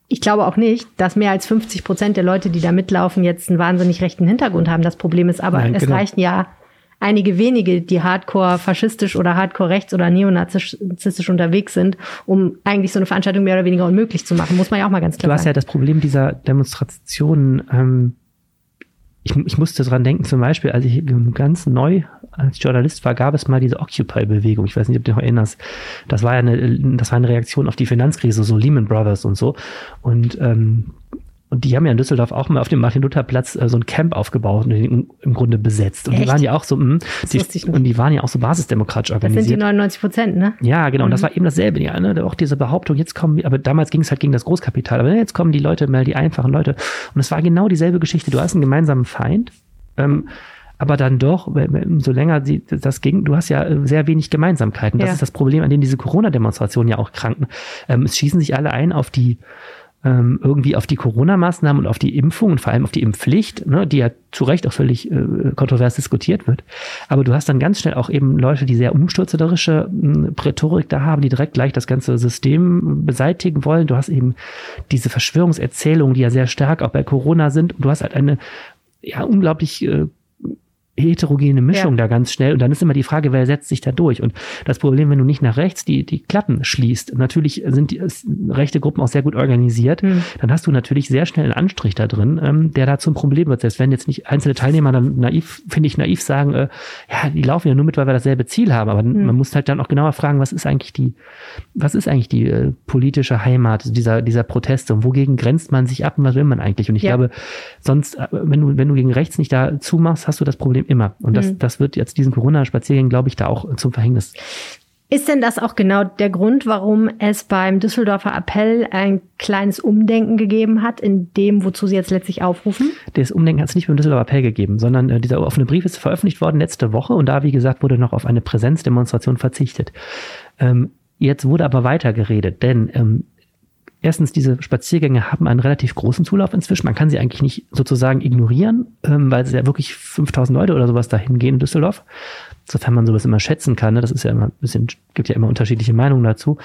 ich glaube auch nicht, dass mehr als 50 Prozent der Leute, die da mitlaufen, jetzt einen wahnsinnig rechten Hintergrund haben. Das Problem ist aber, Nein, es genau. reichen ja einige wenige, die hardcore faschistisch oder hardcore rechts oder neonazistisch unterwegs sind, um eigentlich so eine Veranstaltung mehr oder weniger unmöglich zu machen. Muss man ja auch mal ganz klar sagen. Du hast ja das Problem dieser Demonstrationen. Ähm, ich, ich musste dran denken, zum Beispiel, als ich ganz neu als Journalist war, gab es mal diese Occupy-Bewegung. Ich weiß nicht, ob du dich noch erinnerst. Das war ja eine, das war eine Reaktion auf die Finanzkrise, so Lehman Brothers und so. Und ähm, und die haben ja in Düsseldorf auch mal auf dem Martin-Luther-Platz äh, so ein Camp aufgebaut und den im Grunde besetzt. Und Echt? die waren ja auch so, mh, die, und die waren ja auch so basisdemokratisch organisiert. Das sind die 99 Prozent, ne? Ja, genau. Mhm. Und das mhm. war eben dasselbe, ja, ne? Auch diese Behauptung, jetzt kommen, aber damals ging es halt gegen das Großkapital, aber jetzt kommen die Leute mal, die einfachen Leute. Und es war genau dieselbe Geschichte. Du hast einen gemeinsamen Feind. Ähm, aber dann doch, so länger das ging, du hast ja äh, sehr wenig Gemeinsamkeiten. Das ja. ist das Problem, an dem diese Corona-Demonstrationen ja auch kranken. Ähm, es schießen sich alle ein auf die ähm, irgendwie auf die Corona-Maßnahmen und auf die Impfung und vor allem auf die Impfpflicht, ne, die ja zu Recht auch völlig äh, kontrovers diskutiert wird. Aber du hast dann ganz schnell auch eben Leute, die sehr umstürzerische äh, Rhetorik da haben, die direkt gleich das ganze System beseitigen wollen. Du hast eben diese Verschwörungserzählungen, die ja sehr stark auch bei Corona sind. Und du hast halt eine ja unglaublich äh, heterogene Mischung ja. da ganz schnell. Und dann ist immer die Frage, wer setzt sich da durch? Und das Problem, wenn du nicht nach rechts die, die Klappen schließt, natürlich sind die rechte Gruppen auch sehr gut organisiert, mhm. dann hast du natürlich sehr schnell einen Anstrich da drin, ähm, der da zum Problem wird. Selbst wenn jetzt nicht einzelne Teilnehmer dann naiv, finde ich, naiv sagen, äh, ja, die laufen ja nur mit, weil wir dasselbe Ziel haben. Aber mhm. man muss halt dann auch genauer fragen, was ist eigentlich die, was ist eigentlich die äh, politische Heimat dieser, dieser Proteste und wogegen grenzt man sich ab und was will man eigentlich? Und ich ja. glaube, sonst, äh, wenn du, wenn du gegen rechts nicht da zumachst, hast du das Problem immer. Und das, Mhm. das wird jetzt diesen Corona-Spaziergängen, glaube ich, da auch zum Verhängnis. Ist denn das auch genau der Grund, warum es beim Düsseldorfer Appell ein kleines Umdenken gegeben hat, in dem, wozu Sie jetzt letztlich aufrufen? Das Umdenken hat es nicht beim Düsseldorfer Appell gegeben, sondern äh, dieser offene Brief ist veröffentlicht worden letzte Woche und da, wie gesagt, wurde noch auf eine Präsenzdemonstration verzichtet. Ähm, jetzt wurde aber weiter geredet, denn ähm, erstens, diese Spaziergänge haben einen relativ großen Zulauf inzwischen. Man kann sie eigentlich nicht sozusagen ignorieren, ähm, weil es ja wirklich 5000 Leute oder sowas dahin gehen in Düsseldorf. Sofern man sowas immer schätzen kann. Ne? Das ist ja immer ein bisschen, gibt ja immer unterschiedliche Meinungen dazu.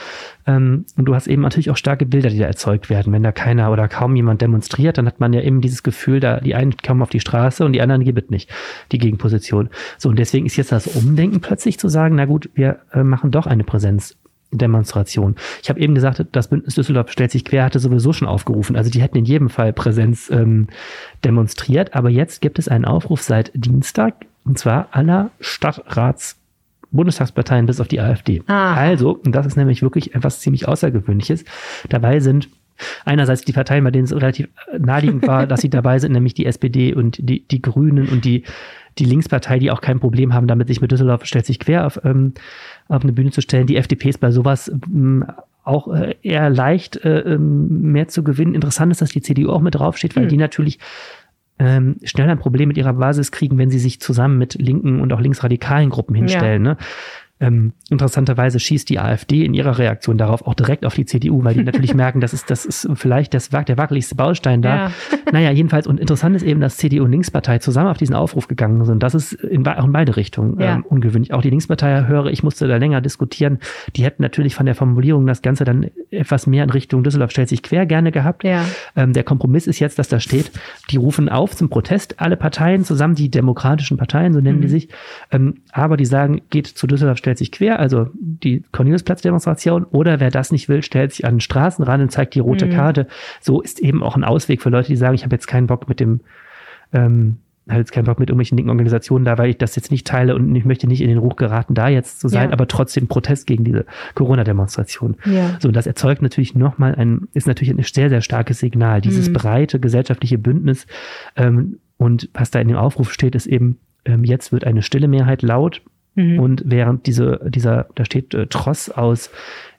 Ähm, und du hast eben natürlich auch starke Bilder, die da erzeugt werden. Wenn da keiner oder kaum jemand demonstriert, dann hat man ja eben dieses Gefühl, da die einen kommen auf die Straße und die anderen gibt nicht, die Gegenposition. So, und deswegen ist jetzt das Umdenken plötzlich zu sagen, na gut, wir äh, machen doch eine Präsenz. Demonstration. Ich habe eben gesagt, das Bündnis Düsseldorf stellt sich quer, hatte sowieso schon aufgerufen. Also die hätten in jedem Fall Präsenz ähm, demonstriert. Aber jetzt gibt es einen Aufruf seit Dienstag, und zwar aller Stadtrats Bundestagsparteien bis auf die AfD. Ah. Also, und das ist nämlich wirklich etwas ziemlich Außergewöhnliches, dabei sind einerseits die Parteien, bei denen es relativ naheliegend war, dass sie dabei sind, nämlich die SPD und die, die Grünen und die, die Linkspartei, die auch kein Problem haben, damit sich mit Düsseldorf stellt sich quer auf, ähm, auf eine Bühne zu stellen. Die FDP ist bei sowas ähm, auch äh, eher leicht äh, ähm, mehr zu gewinnen. Interessant ist, dass die CDU auch mit draufsteht, weil Hm. die natürlich ähm, schnell ein Problem mit ihrer Basis kriegen, wenn sie sich zusammen mit linken und auch linksradikalen Gruppen hinstellen. Ne? Ähm, interessanterweise schießt die AfD in ihrer Reaktion darauf auch direkt auf die CDU, weil die natürlich merken, das ist, das ist vielleicht das, der wackeligste Baustein da. Ja. Naja, jedenfalls, und interessant ist eben, dass CDU und Linkspartei zusammen auf diesen Aufruf gegangen sind. Das ist in, auch in beide Richtungen Ja. ähm, ungewöhnlich. Auch die Linkspartei höre, ich musste da länger diskutieren. Die hätten natürlich von der Formulierung das Ganze dann etwas mehr in Richtung Düsseldorf stellt sich quer gerne gehabt. Ja. Ähm, der Kompromiss ist jetzt, dass da steht, die rufen auf zum Protest, alle Parteien zusammen, die demokratischen Parteien, so nennen die sich, ähm, aber die sagen, geht zu Düsseldorf, stellt sich quer, also die Corneliusplatz-Demonstration, oder wer das nicht will, stellt sich an den Straßenrand und zeigt die rote Mhm. Karte. So ist eben auch ein Ausweg für Leute, die sagen, ich habe jetzt keinen Bock mit dem ähm, habe jetzt keinen Bock mit irgendwelchen linken Organisationen da, weil ich das jetzt nicht teile und ich möchte nicht in den Ruch geraten, da jetzt zu sein, Ja. aber trotzdem Protest gegen diese Corona-Demonstration. Ja. So, und das erzeugt natürlich nochmal ein, ist natürlich ein sehr, sehr starkes Signal. Dieses Mhm. breite gesellschaftliche Bündnis. Ähm, und was da in dem Aufruf steht, ist eben, ähm, jetzt wird eine stille Mehrheit laut. Mhm. Und während diese, dieser, da steht äh, Tross aus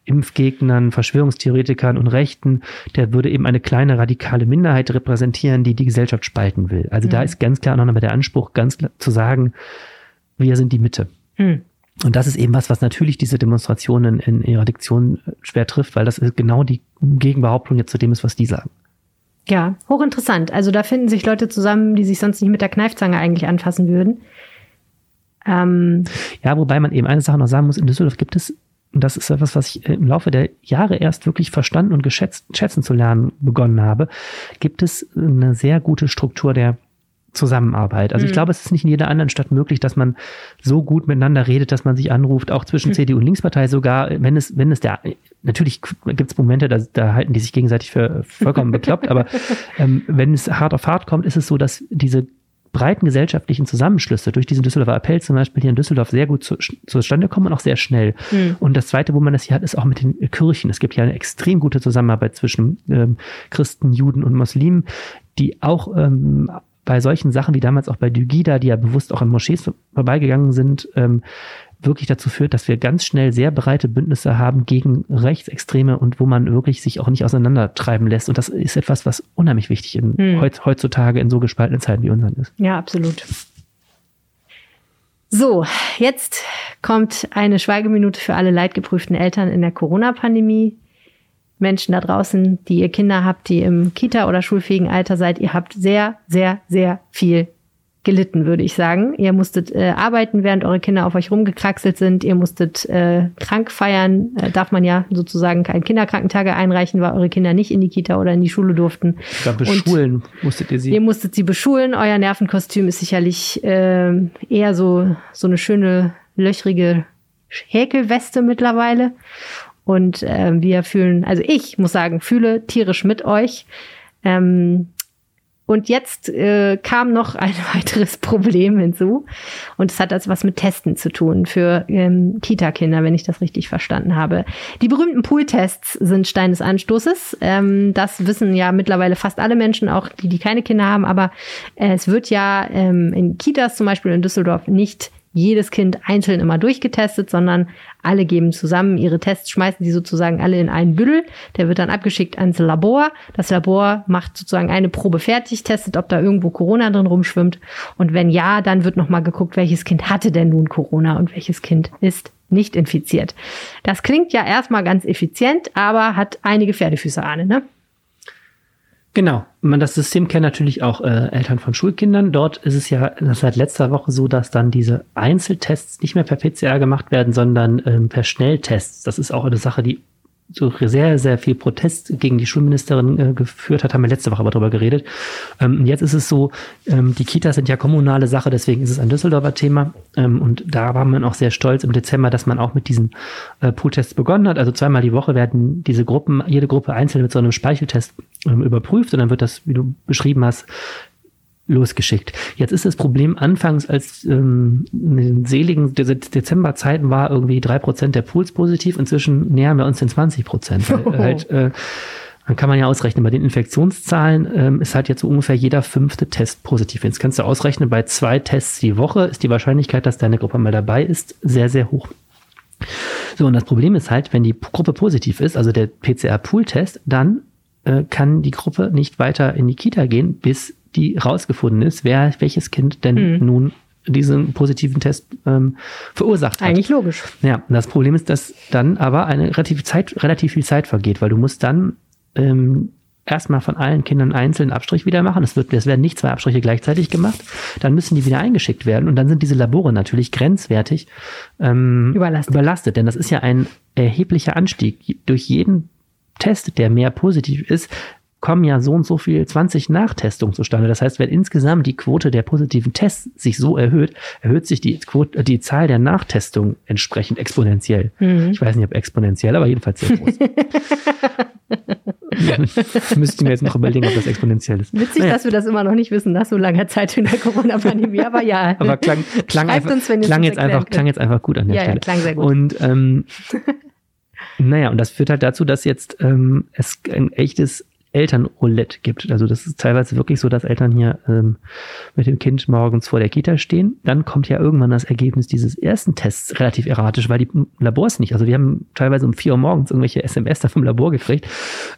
Impfgegnern, Verschwörungstheoretikern und Rechten, der würde eben eine kleine radikale Minderheit repräsentieren, die die Gesellschaft spalten will. Also da Mhm. ist ganz klar nochmal der Anspruch, ganz klar zu sagen, wir sind die Mitte. Hm. Und das ist eben was, was natürlich diese Demonstrationen in ihrer Diktion äh, schwer trifft, weil das ist genau die Gegenbehauptung jetzt zu dem ist, was die sagen. Ja, hochinteressant. Also da finden sich Leute zusammen, die sich sonst nicht mit der Kneifzange eigentlich anfassen würden. Ähm, Ja, wobei man eben eine Sache noch sagen muss, in Düsseldorf gibt es, und das ist etwas, was ich äh, im Laufe der Jahre erst wirklich verstanden und geschätzt, schätzen zu lernen begonnen habe, gibt es eine sehr gute Struktur der Zusammenarbeit. Also ich Mhm. glaube, es ist nicht in jeder anderen Stadt möglich, dass man so gut miteinander redet, dass man sich anruft, auch zwischen Mhm. CDU und Linkspartei sogar, wenn es, wenn es der, natürlich gibt es Momente, da, da halten die sich gegenseitig für vollkommen bekloppt, aber ähm, wenn es hart auf hart kommt, ist es so, dass diese breiten gesellschaftlichen Zusammenschlüsse durch diesen Düsseldorfer Appell zum Beispiel hier in Düsseldorf sehr gut zu, zustande kommen und auch sehr schnell. hm. Und das Zweite, wo man das hier hat, ist auch mit den Kirchen. Es gibt ja eine extrem gute Zusammenarbeit zwischen ähm, Christen, Juden und Muslimen, die auch ähm, bei solchen Sachen wie damals auch bei Dugida, die ja bewusst auch an Moschees vorbeigegangen sind, ähm, wirklich dazu führt, dass wir ganz schnell sehr breite Bündnisse haben gegen Rechtsextreme und wo man wirklich sich auch nicht auseinandertreiben lässt. Und das ist etwas, was unheimlich wichtig in, Hm. heut, heutzutage in so gespaltenen Zeiten wie unseren ist. Ja, absolut. So, jetzt kommt eine Schweigeminute für alle leidgeprüften Eltern in der Corona-Pandemie. Menschen da draußen, die ihr Kinder habt, die im Kita- oder schulfähigen Alter seid, ihr habt sehr, sehr, sehr viel gelitten, würde ich sagen. Ihr musstet äh, arbeiten, während eure Kinder auf euch rumgekraxelt sind. Ihr musstet äh, krank feiern. Äh, darf man ja sozusagen keinen Kinderkrankentage einreichen, weil eure Kinder nicht in die Kita oder in die Schule durften. Ich glaube, Und- beschulen musstet ihr sie. Ihr musstet sie beschulen. Euer Nervenkostüm ist sicherlich ähm, eher so, so eine schöne, löchrige Häkelweste mittlerweile. Und ähm, wir fühlen, also ich muss sagen, fühle tierisch mit euch. Ähm, Und jetzt äh, kam noch ein weiteres Problem hinzu. Und es hat also was mit Testen zu tun für ähm, Kita-Kinder, wenn ich das richtig verstanden habe. Die berühmten Pool-Tests sind Stein des Anstoßes. Ähm, das wissen ja mittlerweile fast alle Menschen, auch die, die keine Kinder haben. Aber äh, es wird ja ähm, in Kitas zum Beispiel in Düsseldorf nicht jedes Kind einzeln immer durchgetestet, sondern alle geben zusammen ihre Tests, schmeißen die sozusagen alle in einen Büdel. Der wird dann abgeschickt ans Labor. Das Labor macht sozusagen eine Probe fertig, testet, ob da irgendwo Corona drin rumschwimmt. Und wenn ja, dann wird nochmal geguckt, welches Kind hatte denn nun Corona und welches Kind ist nicht infiziert. Das klingt ja erstmal ganz effizient, aber hat einige Pferdefüße, Ahne, ne? Genau. Man, das System kennt natürlich auch äh, Eltern von Schulkindern. Dort ist es ja seit letzter Woche so, dass dann diese Einzeltests nicht mehr per PCR gemacht werden, sondern ähm, per Schnelltests. Das ist auch eine Sache, die so sehr, sehr viel Protest gegen die Schulministerin äh, geführt hat, haben wir letzte Woche aber drüber geredet. Ähm, jetzt ist es so, ähm, die Kitas sind ja kommunale Sache, deswegen ist es ein Düsseldorfer Thema. Ähm, und da war man auch sehr stolz im Dezember, dass man auch mit diesen äh, Pooltests begonnen hat. Also zweimal die Woche werden diese Gruppen, jede Gruppe einzeln mit so einem Speicheltest ähm, überprüft und dann wird das, wie du beschrieben hast, losgeschickt. Jetzt ist das Problem anfangs, als ähm, in den seligen De Dezemberzeiten war irgendwie drei Prozent der Pools positiv. Inzwischen nähern wir uns den 20 Prozent. Oh. Halt, äh, dann kann man ja ausrechnen, bei den Infektionszahlen ähm, ist halt jetzt so ungefähr jeder fünfte Test positiv. Jetzt kannst du ausrechnen, bei zwei Tests die Woche ist die Wahrscheinlichkeit, dass deine Gruppe mal dabei ist, sehr, sehr hoch. So, und das Problem ist halt, wenn die Gruppe positiv ist, also der PCR-Pool-Test, dann äh, kann die Gruppe nicht weiter in die Kita gehen, bis die rausgefunden ist, wer welches Kind denn mhm. nun diesen positiven Test ähm, verursacht hat. Eigentlich logisch. Ja, das Problem ist, dass dann aber eine relativ Zeit, relativ viel Zeit vergeht, weil du musst dann ähm, erstmal von allen Kindern einzeln Abstrich wieder machen. Es wird, es werden nicht zwei Abstriche gleichzeitig gemacht. Dann müssen die wieder eingeschickt werden und dann sind diese Labore natürlich grenzwertig ähm, überlastet. überlastet. Denn das ist ja ein erheblicher Anstieg. Durch jeden Test, der mehr positiv ist, kommen ja so und so viel 20 Nachtestungen zustande. Das heißt, wenn insgesamt die Quote der positiven Tests sich so erhöht, erhöht sich die, Quote, die Zahl der Nachtestungen entsprechend exponentiell. Mhm. Ich weiß nicht, ob exponentiell, aber jedenfalls sehr groß. Müssten wir jetzt noch überlegen, ob das exponentiell ist. Witzig, naja. dass wir das immer noch nicht wissen, nach so langer Zeit in der Corona-Pandemie, aber ja. Aber klang, klang, einfach, uns, klang, jetzt einfach, klang jetzt einfach gut an der ja, Stelle. Ja, klang sehr gut. Und ähm, naja, und das führt halt dazu, dass jetzt ähm, es ein echtes Elternroulette gibt. Also das ist teilweise wirklich so, dass Eltern hier ähm, mit dem Kind morgens vor der Kita stehen. Dann kommt ja irgendwann das Ergebnis dieses ersten Tests relativ erratisch, weil die Labors nicht. Also wir haben teilweise um vier Uhr morgens irgendwelche SMS da vom Labor gekriegt.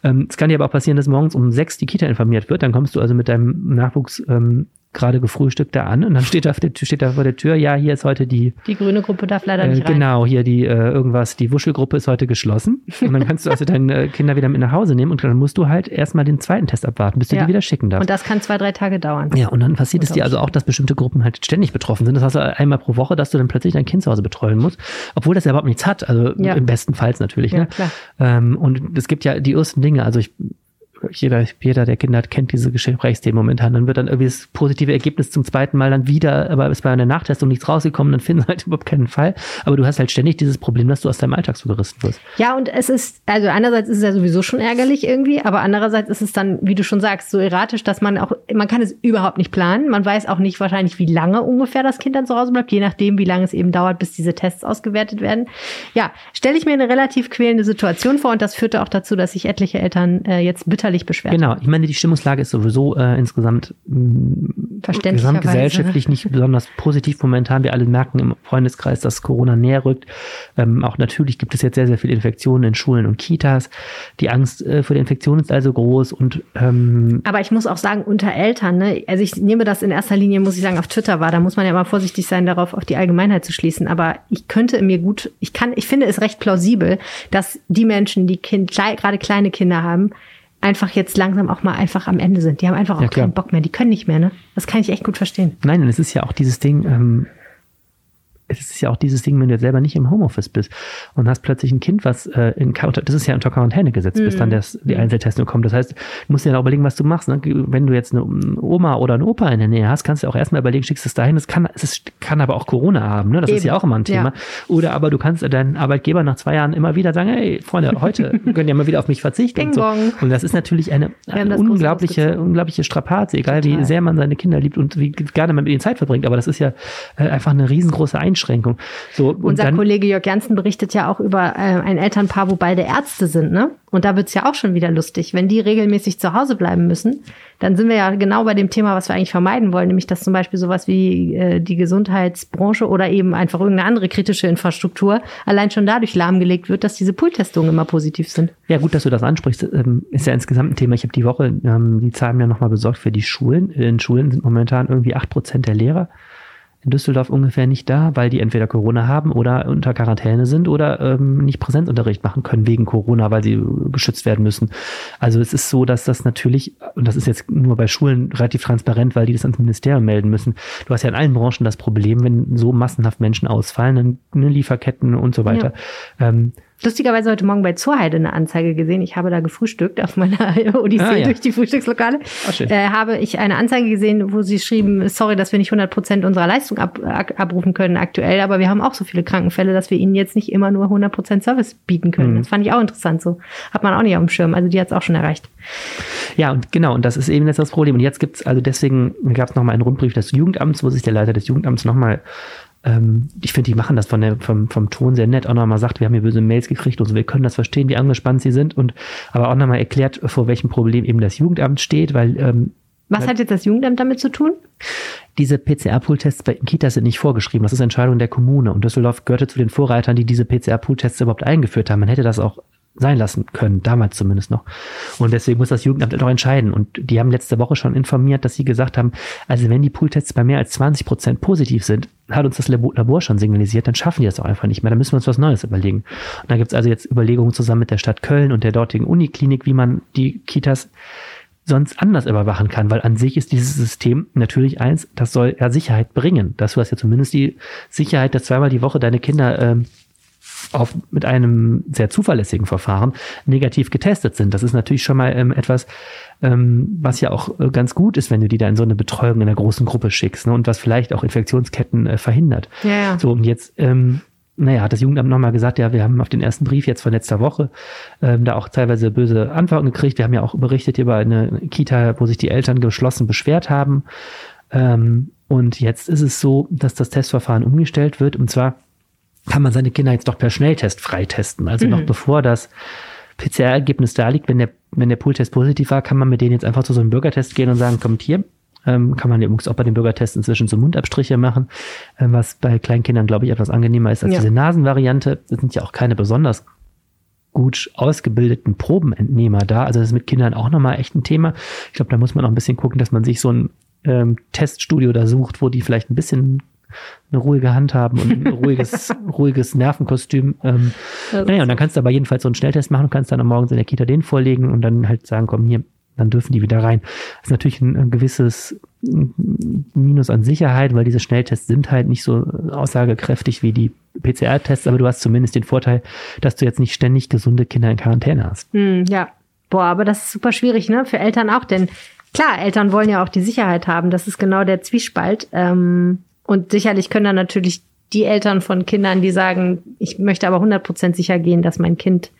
Ähm, es kann dir aber auch passieren, dass morgens um sechs die Kita informiert wird. Dann kommst du also mit deinem Nachwuchs ähm, gerade gefrühstückt da an und dann steht da, der, steht da vor der Tür, ja, hier ist heute die... Die grüne Gruppe darf leider nicht äh, Genau, hier die äh, irgendwas, die Wuschelgruppe ist heute geschlossen und dann kannst du also deine äh, Kinder wieder mit nach Hause nehmen und dann musst du halt erstmal den zweiten Test abwarten, bis du ja. die wieder schicken darfst. Und das kann zwei, drei Tage dauern. Ja, und dann passiert es dir also auch, dass bestimmte Gruppen halt ständig betroffen sind. Das heißt einmal pro Woche, dass du dann plötzlich dein Kind zu Hause betreuen musst, obwohl das ja überhaupt nichts hat, also ja. im besten Fall natürlich. Ja, ne? klar. Ähm, und es gibt ja die ersten Dinge, also ich jeder, jeder, der Kinder hat, kennt diese Gesprächsthemen momentan. Dann wird dann irgendwie das positive Ergebnis zum zweiten Mal dann wieder, aber ist bei einer Nachtestung nichts rausgekommen, dann finden halt überhaupt keinen Fall. Aber du hast halt ständig dieses Problem, dass du aus deinem Alltag so gerissen wirst. Ja, und es ist, also einerseits ist es ja sowieso schon ärgerlich irgendwie, aber andererseits ist es dann, wie du schon sagst, so erratisch, dass man auch, man kann es überhaupt nicht planen. Man weiß auch nicht wahrscheinlich, wie lange ungefähr das Kind dann zu Hause bleibt, je nachdem, wie lange es eben dauert, bis diese Tests ausgewertet werden. Ja, stelle ich mir eine relativ quälende Situation vor und das führte auch dazu, dass sich etliche Eltern äh, jetzt bitter bitterlich beschwert. Genau, ich meine, die Stimmungslage ist sowieso äh, insgesamt mm, gesamtgesellschaftlich nicht besonders positiv momentan. Wir alle merken im Freundeskreis, dass Corona näher rückt. Ähm, auch natürlich gibt es jetzt sehr, sehr viele Infektionen in Schulen und Kitas. Die Angst äh, vor der Infektion ist also groß und ähm, Aber ich muss auch sagen, unter Eltern, ne, also ich nehme das in erster Linie, muss ich sagen, auf Twitter war, da muss man ja immer vorsichtig sein, darauf auf die Allgemeinheit zu schließen. Aber ich könnte mir gut, ich kann, ich finde es recht plausibel, dass die Menschen, die kind, gerade kleine Kinder haben, einfach jetzt langsam auch mal einfach am Ende sind. Die haben einfach auch ja, keinen Bock mehr. Die können nicht mehr, ne? Das kann ich echt gut verstehen. Nein, und es ist ja auch dieses Ding, ähm, es ist ja auch dieses Ding, wenn du jetzt selber nicht im Homeoffice bist und hast plötzlich ein Kind, was äh, in das ist ja unter Quarantäne gesetzt, mhm. bis dann das, die mhm. Einzeltestung kommt. Das heißt, du musst dir dann auch überlegen, was du machst. Ne? Wenn du jetzt eine Oma oder einen Opa in der Nähe hast, kannst du auch erstmal überlegen, schickst es dahin. Es kann, es kann aber auch Corona haben. Ne? Das Eben. ist ja auch immer ein Thema. Ja. Oder aber du kannst deinen Arbeitgeber nach zwei Jahren immer wieder sagen, hey, Freunde, heute könnt ihr mal wieder auf mich verzichten. und, so. und das ist natürlich eine, eine unglaubliche, unglaubliche Strapaze, egal Total. wie sehr man seine Kinder liebt und wie gerne man mit ihnen Zeit verbringt. Aber das ist ja äh, einfach eine riesengroße Einschränkung. So, Unser dann, Kollege Jörg Janssen berichtet ja auch über äh, ein Elternpaar, wo beide Ärzte sind, ne? Und da wird's ja auch schon wieder lustig. Wenn die regelmäßig zu Hause bleiben müssen, dann sind wir ja genau bei dem Thema, was wir eigentlich vermeiden wollen, nämlich dass zum Beispiel sowas wie äh, die Gesundheitsbranche oder eben einfach irgendeine andere kritische Infrastruktur allein schon dadurch lahmgelegt wird, dass diese Pooltestungen immer positiv sind. Ja, gut, dass du das ansprichst. Ähm, ist ja insgesamt ein Thema. Ich habe die Woche ähm, die Zahlen ja nochmal besorgt für die Schulen. In Schulen sind momentan irgendwie acht Prozent der Lehrer in Düsseldorf ungefähr nicht da, weil die entweder Corona haben oder unter Quarantäne sind oder ähm, nicht Präsenzunterricht machen können wegen Corona, weil sie geschützt werden müssen. Also es ist so, dass das natürlich, und das ist jetzt nur bei Schulen relativ transparent, weil die das ans Ministerium melden müssen. Du hast ja in allen Branchen das Problem, wenn so massenhaft Menschen ausfallen, dann ne, Lieferketten und so weiter. Ja. Ähm, Lustigerweise heute Morgen bei Zurheide eine Anzeige gesehen. Ich habe da gefrühstückt auf meiner Odyssee ah, ja. durch die Frühstückslokale. Oh, äh, habe ich eine Anzeige gesehen, wo sie schrieben, sorry, dass wir nicht 100 Prozent unserer Leistung ab, abrufen können aktuell, aber wir haben auch so viele Krankenfälle, dass wir ihnen jetzt nicht immer nur 100 Prozent Service bieten können. Mhm. Das fand ich auch interessant so. Hat man auch nicht auf dem Schirm. Also die hat es auch schon erreicht. Ja, und genau, und das ist eben jetzt das Problem. Und jetzt gibt's also deswegen gab es nochmal einen Rundbrief des Jugendamts, wo sich der Leiter des Jugendamts nochmal ähm, ich finde, die machen das von der, vom, vom Ton sehr nett. Auch nochmal sagt, wir haben hier böse Mails gekriegt und so, wir können das verstehen, wie angespannt sie sind. Und aber auch nochmal erklärt, vor welchem Problem eben das Jugendamt steht, weil ähm, was hat jetzt das Jugendamt damit zu tun? Diese PCR-Pool-Tests bei Kitas sind nicht vorgeschrieben. Das ist Entscheidung der Kommune. Und Düsseldorf gehörte zu den Vorreitern, die diese PCR-Pool-Tests überhaupt eingeführt haben. Man hätte das auch sein lassen können, damals zumindest noch. Und deswegen muss das Jugendamt auch entscheiden. Und die haben letzte Woche schon informiert, dass sie gesagt haben, also wenn die Pooltests bei mehr als 20 Prozent positiv sind, hat uns das Labor schon signalisiert, dann schaffen die das auch einfach nicht mehr. Dann müssen wir uns was Neues überlegen. Und da gibt es also jetzt Überlegungen zusammen mit der Stadt Köln und der dortigen Uniklinik, wie man die Kitas sonst anders überwachen kann, weil an sich ist dieses System natürlich eins, das soll ja Sicherheit bringen. Dass du hast ja zumindest die Sicherheit, dass zweimal die Woche deine Kinder ähm, auf, mit einem sehr zuverlässigen Verfahren negativ getestet sind. Das ist natürlich schon mal ähm, etwas, ähm, was ja auch äh, ganz gut ist, wenn du die da in so eine Betreuung in einer großen Gruppe schickst ne, und was vielleicht auch Infektionsketten äh, verhindert. Ja, ja. So, und jetzt, ähm, naja, hat das Jugendamt nochmal gesagt, ja, wir haben auf den ersten Brief jetzt von letzter Woche ähm, da auch teilweise böse Antworten gekriegt. Wir haben ja auch berichtet über eine Kita, wo sich die Eltern geschlossen beschwert haben. Ähm, und jetzt ist es so, dass das Testverfahren umgestellt wird. Und zwar kann man seine Kinder jetzt doch per Schnelltest freitesten. Also mhm. noch bevor das PCR-Ergebnis da liegt, wenn der, wenn der Pooltest positiv war, kann man mit denen jetzt einfach zu so einem Bürgertest gehen und sagen, kommt hier, ähm, kann man übrigens auch bei dem Bürgertest inzwischen so Mundabstriche machen, ähm, was bei kleinen Kindern, glaube ich, etwas angenehmer ist als ja. diese Nasenvariante. Das sind ja auch keine besonders gut ausgebildeten Probenentnehmer da. Also das ist mit Kindern auch nochmal echt ein Thema. Ich glaube, da muss man auch ein bisschen gucken, dass man sich so ein ähm, Teststudio da sucht, wo die vielleicht ein bisschen eine ruhige Hand haben und ein ruhiges, ruhiges Nervenkostüm. Ähm, naja, und dann kannst du aber jedenfalls so einen Schnelltest machen und kannst dann am Morgens in der Kita den vorlegen und dann halt sagen, komm hier, dann dürfen die wieder rein. Das ist natürlich ein, ein gewisses Minus an Sicherheit, weil diese Schnelltests sind halt nicht so aussagekräftig wie die PCR-Tests, aber du hast zumindest den Vorteil, dass du jetzt nicht ständig gesunde Kinder in Quarantäne hast. Hm, ja. Boah, aber das ist super schwierig, ne? Für Eltern auch, denn klar, Eltern wollen ja auch die Sicherheit haben. Das ist genau der Zwiespalt. Ähm, und sicherlich können dann natürlich die Eltern von Kindern, die sagen, ich möchte aber 100% sicher gehen, dass mein Kind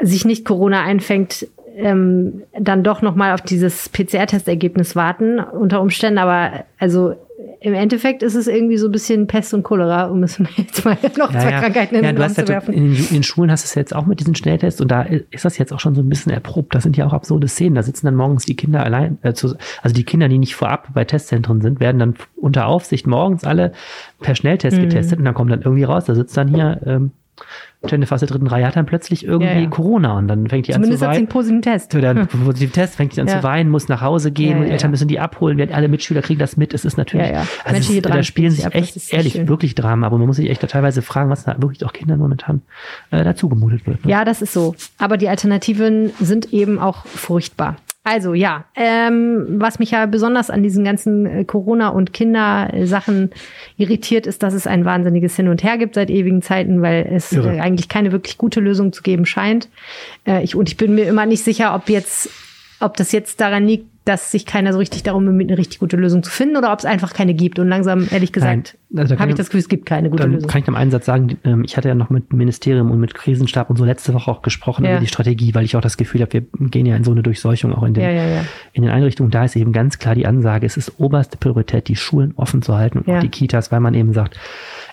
sich nicht Corona einfängt, ähm, dann doch noch mal auf dieses PCR-Testergebnis warten unter Umständen. Aber also im Endeffekt ist es irgendwie so ein bisschen Pest und Cholera, um es jetzt mal noch ja, zwei ja. Krankheiten in ja, den Raum zu werfen. In den, in den, Schulen hast du es jetzt auch mit diesen Schnelltests und da ist das jetzt auch schon so ein bisschen erprobt. Das sind ja auch absurde Szenen. Da sitzen dann morgens die Kinder allein, äh, zu, also die Kinder, die nicht vorab bei Testzentren sind, werden dann unter Aufsicht morgens alle per Schnelltest mhm. getestet und dann kommt dann irgendwie raus, da sitzt dann hier ähm, Jennifer aus der dritten Reihe hat dann plötzlich irgendwie ja, ja. Corona und dann fängt die Zumindest an zu weinen. Zumindest hat sie einen positiven Test. positiven Test, fängt die an ja. zu weinen, muss nach Hause gehen, ja, Eltern müssen die abholen, werden alle Mitschüler kriegen das mit. Es ist natürlich, ja, also Menschen, ist, da spielen sich ab, echt, ehrlich, schön. wirklich Drama, aber man muss sich echt teilweise fragen, was da wirklich auch Kindern momentan äh, dazu gemutet wird. Ne? Ja, das ist so. Aber die Alternativen sind eben auch furchtbar. Also ja, ähm, was mich ja besonders an diesen ganzen äh, Corona- und Kindersachen irritiert, ist, dass es ein wahnsinniges Hin und Her gibt seit ewigen Zeiten, weil es äh, eigentlich keine wirklich gute Lösung zu geben scheint. Äh, ich, und ich bin mir immer nicht sicher, ob jetzt, ob das jetzt daran liegt, dass sich keiner so richtig darum bemüht, eine richtig gute Lösung zu finden oder ob es einfach keine gibt. Und langsam, ehrlich gesagt, also habe ich das Gefühl, es gibt keine gute dann Lösung. Kann ich noch einen Satz sagen, ähm, ich hatte ja noch mit dem Ministerium und mit Krisenstab und so letzte Woche auch gesprochen ja. über die Strategie, weil ich auch das Gefühl habe, wir gehen ja in so eine Durchseuchung auch in den, ja, ja, in den Einrichtungen. Da ist eben ganz klar die Ansage, es ist oberste Priorität, die Schulen offen zu halten und auch die Kitas, weil man eben sagt,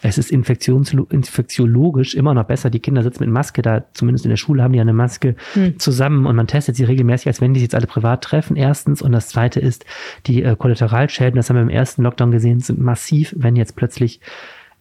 es ist infektiologisch immer noch besser. Die Kinder sitzen mit Maske da, zumindest in der Schule haben die eine Maske hm. zusammen und man testet sie regelmäßig, als wenn die sich jetzt alle privat treffen, erstens. Und das zweite ist, die äh, Kollateralschäden, das haben wir im ersten Lockdown gesehen, sind massiv, wenn jetzt plötzlich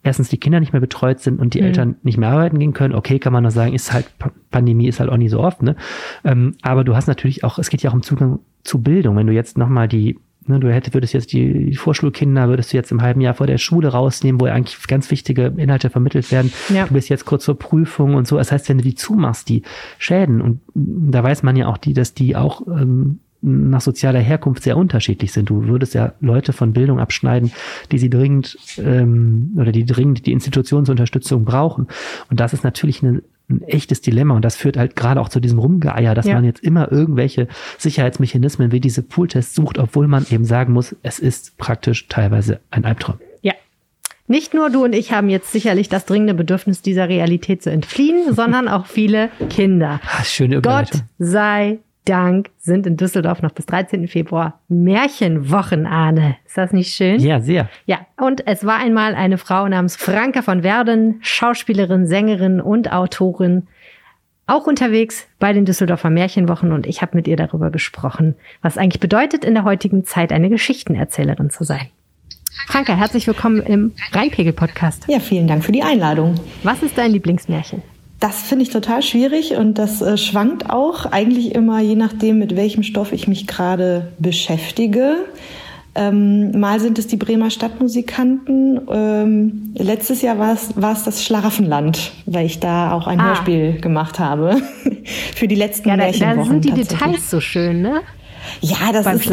erstens die Kinder nicht mehr betreut sind und die mhm. Eltern nicht mehr arbeiten gehen können, okay, kann man noch sagen, ist halt, Pandemie ist halt auch nie so oft, ne? Ähm, aber du hast natürlich auch, es geht ja auch um Zugang zu Bildung. Wenn du jetzt nochmal die Ne, du hättest, würdest jetzt die, Vorschulkinder, würdest du jetzt im halben Jahr vor der Schule rausnehmen, wo ja eigentlich ganz wichtige Inhalte vermittelt werden. Ja. Du bist jetzt kurz zur Prüfung und so. Das heißt, wenn du die zumachst, die Schäden, und da weiß man ja auch die, dass die auch ähm, nach sozialer Herkunft sehr unterschiedlich sind. Du würdest ja Leute von Bildung abschneiden, die sie dringend ähm, oder die dringend die Institutionsunterstützung brauchen. Und das ist natürlich eine ein echtes Dilemma und das führt halt gerade auch zu diesem Rumgeeier, dass ja. man jetzt immer irgendwelche Sicherheitsmechanismen wie diese Pooltests sucht, obwohl man eben sagen muss, es ist praktisch teilweise ein Albtraum. Ja. Nicht nur du und ich haben jetzt sicherlich das dringende Bedürfnis, dieser Realität zu entfliehen, sondern auch viele Kinder. Ach, schöne Gott sei Dank sind in Düsseldorf noch bis 13. Februar Märchenwochen, Arne. Ist das nicht schön? Ja, sehr. Ja, und es war einmal eine Frau namens Franka von Werden, Schauspielerin, Sängerin und Autorin, auch unterwegs bei den Düsseldorfer Märchenwochen und ich habe mit ihr darüber gesprochen, was eigentlich bedeutet, in der heutigen Zeit eine Geschichtenerzählerin zu sein. Franka, herzlich willkommen im Rheinpegel-Podcast. Ja, vielen Dank für die Einladung. Was ist dein Lieblingsmärchen? Das finde ich total schwierig und das äh, schwankt auch eigentlich immer je nachdem, mit welchem Stoff ich mich gerade beschäftige. Ähm, mal sind es die Bremer Stadtmusikanten. Ähm, letztes Jahr war es, das Schlaraffenland, weil ich da auch ein ah. Hörspiel gemacht habe. Für die letzten ja, da, Märchenwochen. Da sind die Details so schön, ne? Ja, das ist,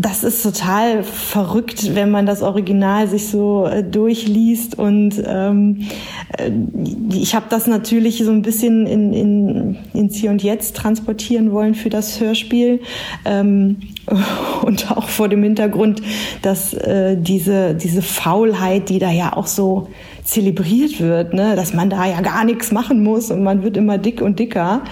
das ist total verrückt, wenn man das Original sich so äh, durchliest. Und ähm, äh, ich habe das natürlich so ein bisschen in, in, ins Hier und Jetzt transportieren wollen für das Hörspiel. Ähm, und auch vor dem Hintergrund, dass äh, diese, diese Faulheit, die da ja auch so zelebriert wird, ne? dass man da ja gar nichts machen muss und man wird immer dick und dicker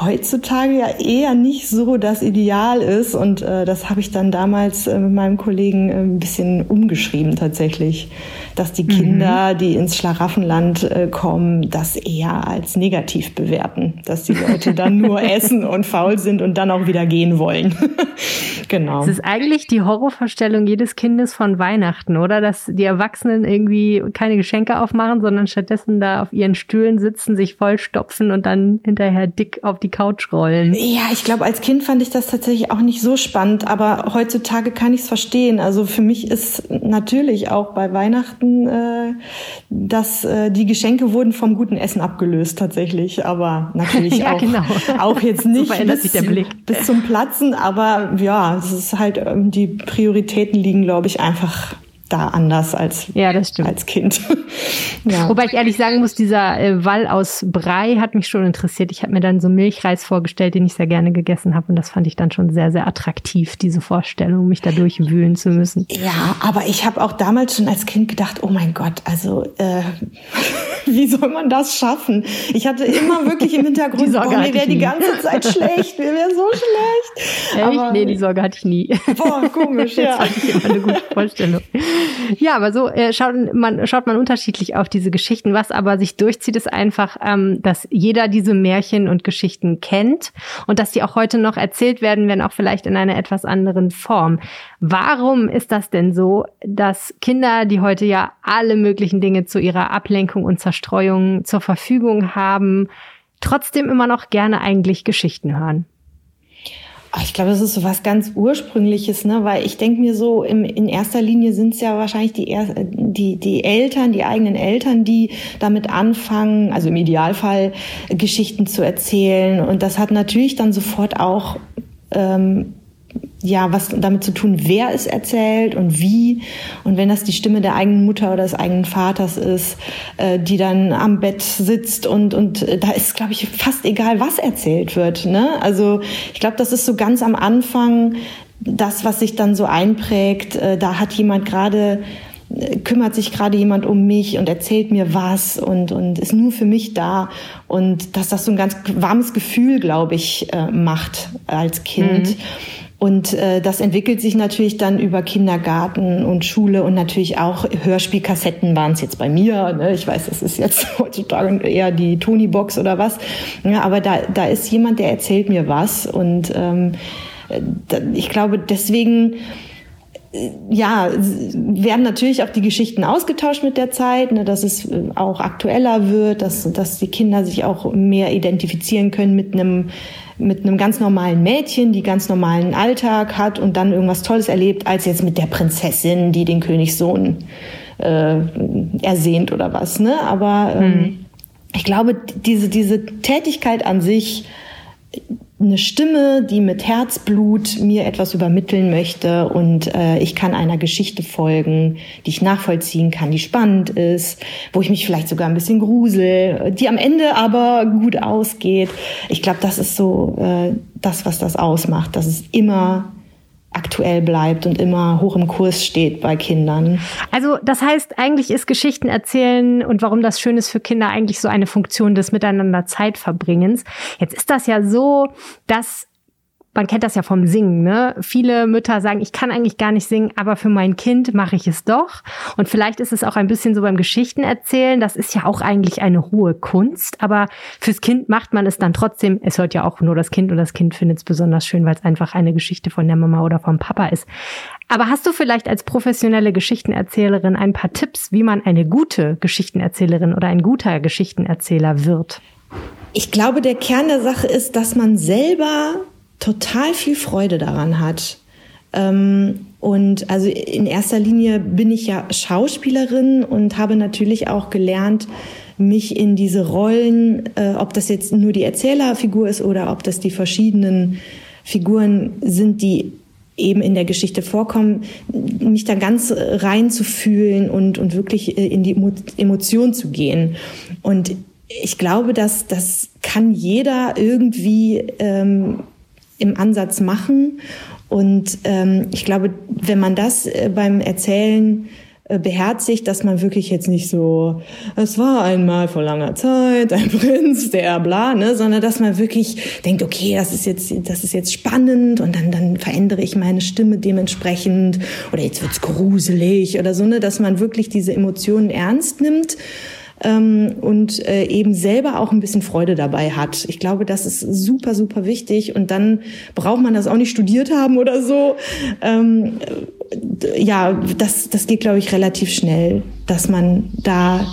heutzutage ja eher nicht so das Ideal ist. Und äh, das habe ich dann damals äh, mit meinem Kollegen äh, ein bisschen umgeschrieben tatsächlich, dass die Kinder, mhm. die ins Schlaraffenland äh, kommen, das eher als negativ bewerten, dass die Leute dann nur essen und faul sind und dann auch wieder gehen wollen. genau. Es ist eigentlich die Horrorvorstellung jedes Kindes von Weihnachten, oder? Dass die Erwachsenen irgendwie keine Geschenke aufmachen, sondern stattdessen da auf ihren Stühlen sitzen, sich vollstopfen und dann hinterher dick auf die die Couch rollen. Ja, ich glaube, als Kind fand ich das tatsächlich auch nicht so spannend, aber heutzutage kann ich es verstehen. Also für mich ist natürlich auch bei Weihnachten, äh, dass äh, die Geschenke wurden vom guten Essen abgelöst tatsächlich, aber natürlich ja, auch, genau. auch jetzt nicht so bis, bis zum Platzen, aber ja, es ist halt, ähm, die Prioritäten liegen, glaube ich, einfach da anders als, ja, als Kind. ja. Wobei ich ehrlich sagen muss, dieser äh, Wall aus Brei hat mich schon interessiert. Ich habe mir dann so Milchreis vorgestellt, den ich sehr gerne gegessen habe. Und das fand ich dann schon sehr, sehr attraktiv, diese Vorstellung, mich da durchwühlen zu müssen. Ja, aber ich habe auch damals schon als Kind gedacht, oh mein Gott, also äh, wie soll man das schaffen? Ich hatte immer wirklich im Hintergrund, boah, mir wäre die ganze Zeit schlecht, mir wäre so schlecht. Echt? Aber, nee, die Sorge hatte ich nie. Boah, komisch, ja. Das ich immer eine gute Vorstellung. Ja, aber so äh, schaut, man, schaut man unterschiedlich auf diese Geschichten. Was aber sich durchzieht, ist einfach, ähm, dass jeder diese Märchen und Geschichten kennt und dass die auch heute noch erzählt werden, wenn auch vielleicht in einer etwas anderen Form. Warum ist das denn so, dass Kinder, die heute ja alle möglichen Dinge zu ihrer Ablenkung und Zerstreuung zur Verfügung haben, trotzdem immer noch gerne eigentlich Geschichten hören? Ich glaube, das ist so was ganz Ursprüngliches, ne? weil ich denke mir so, im, in erster Linie sind es ja wahrscheinlich die, die, die Eltern, die eigenen Eltern, die damit anfangen, also im Idealfall Geschichten zu erzählen. Und das hat natürlich dann sofort auch ähm, ja, was damit zu tun, wer es erzählt und wie. Und wenn das die Stimme der eigenen Mutter oder des eigenen Vaters ist, äh, die dann am Bett sitzt und, und äh, da ist, glaube ich, fast egal, was erzählt wird. Ne? Also ich glaube, das ist so ganz am Anfang das, was sich dann so einprägt. Äh, da hat jemand gerade äh, kümmert sich gerade jemand um mich und erzählt mir was und, und ist nur für mich da. Und dass das so ein ganz warmes Gefühl, glaube ich, äh, macht als Kind. Mhm. Und äh, das entwickelt sich natürlich dann über Kindergarten und Schule und natürlich auch Hörspielkassetten waren es jetzt bei mir. Ne? Ich weiß, das ist jetzt heutzutage eher die Tony-Box oder was. Ja, aber da, da ist jemand, der erzählt mir was. Und ähm, ich glaube, deswegen ja, werden natürlich auch die Geschichten ausgetauscht mit der Zeit, ne, dass es äh, auch aktueller wird, dass, dass die Kinder sich auch mehr identifizieren können mit einem mit einem ganz normalen Mädchen, die ganz normalen Alltag hat und dann irgendwas Tolles erlebt, als jetzt mit der Prinzessin, die den Königssohn äh, ersehnt oder was. Ne? Aber ähm, hm. ich glaube, diese, diese Tätigkeit an sich eine Stimme, die mit Herzblut mir etwas übermitteln möchte und äh, ich kann einer Geschichte folgen, die ich nachvollziehen kann, die spannend ist, wo ich mich vielleicht sogar ein bisschen grusel, die am Ende aber gut ausgeht. Ich glaube, das ist so äh, das, was das ausmacht, dass es immer aktuell bleibt und immer hoch im Kurs steht bei Kindern. Also das heißt, eigentlich ist Geschichten erzählen und warum das schön ist für Kinder eigentlich so eine Funktion des Miteinander Zeitverbringens. Jetzt ist das ja so, dass man kennt das ja vom Singen, ne? Viele Mütter sagen, ich kann eigentlich gar nicht singen, aber für mein Kind mache ich es doch. Und vielleicht ist es auch ein bisschen so beim Geschichten erzählen. Das ist ja auch eigentlich eine hohe Kunst, aber fürs Kind macht man es dann trotzdem. Es hört ja auch nur das Kind und das Kind findet es besonders schön, weil es einfach eine Geschichte von der Mama oder vom Papa ist. Aber hast du vielleicht als professionelle Geschichtenerzählerin ein paar Tipps, wie man eine gute Geschichtenerzählerin oder ein guter Geschichtenerzähler wird? Ich glaube, der Kern der Sache ist, dass man selber total viel Freude daran hat. Ähm, und also in erster Linie bin ich ja Schauspielerin und habe natürlich auch gelernt, mich in diese Rollen, äh, ob das jetzt nur die Erzählerfigur ist oder ob das die verschiedenen Figuren sind, die eben in der Geschichte vorkommen, mich da ganz reinzufühlen und, und wirklich äh, in die Emotion zu gehen. Und ich glaube, dass das kann jeder irgendwie ähm, im Ansatz machen. Und ähm, ich glaube, wenn man das äh, beim Erzählen äh, beherzigt, dass man wirklich jetzt nicht so, es war einmal vor langer Zeit ein Prinz, der bla, ne, sondern dass man wirklich denkt, okay, das ist jetzt, das ist jetzt spannend und dann, dann verändere ich meine Stimme dementsprechend oder jetzt wird's gruselig oder so, ne, dass man wirklich diese Emotionen ernst nimmt ähm, und äh, eben selber auch ein bisschen Freude dabei hat. Ich glaube, das ist super, super wichtig und dann braucht man das auch nicht studiert haben oder so. Ähm, ja, das, das geht, glaube ich, relativ schnell, dass man da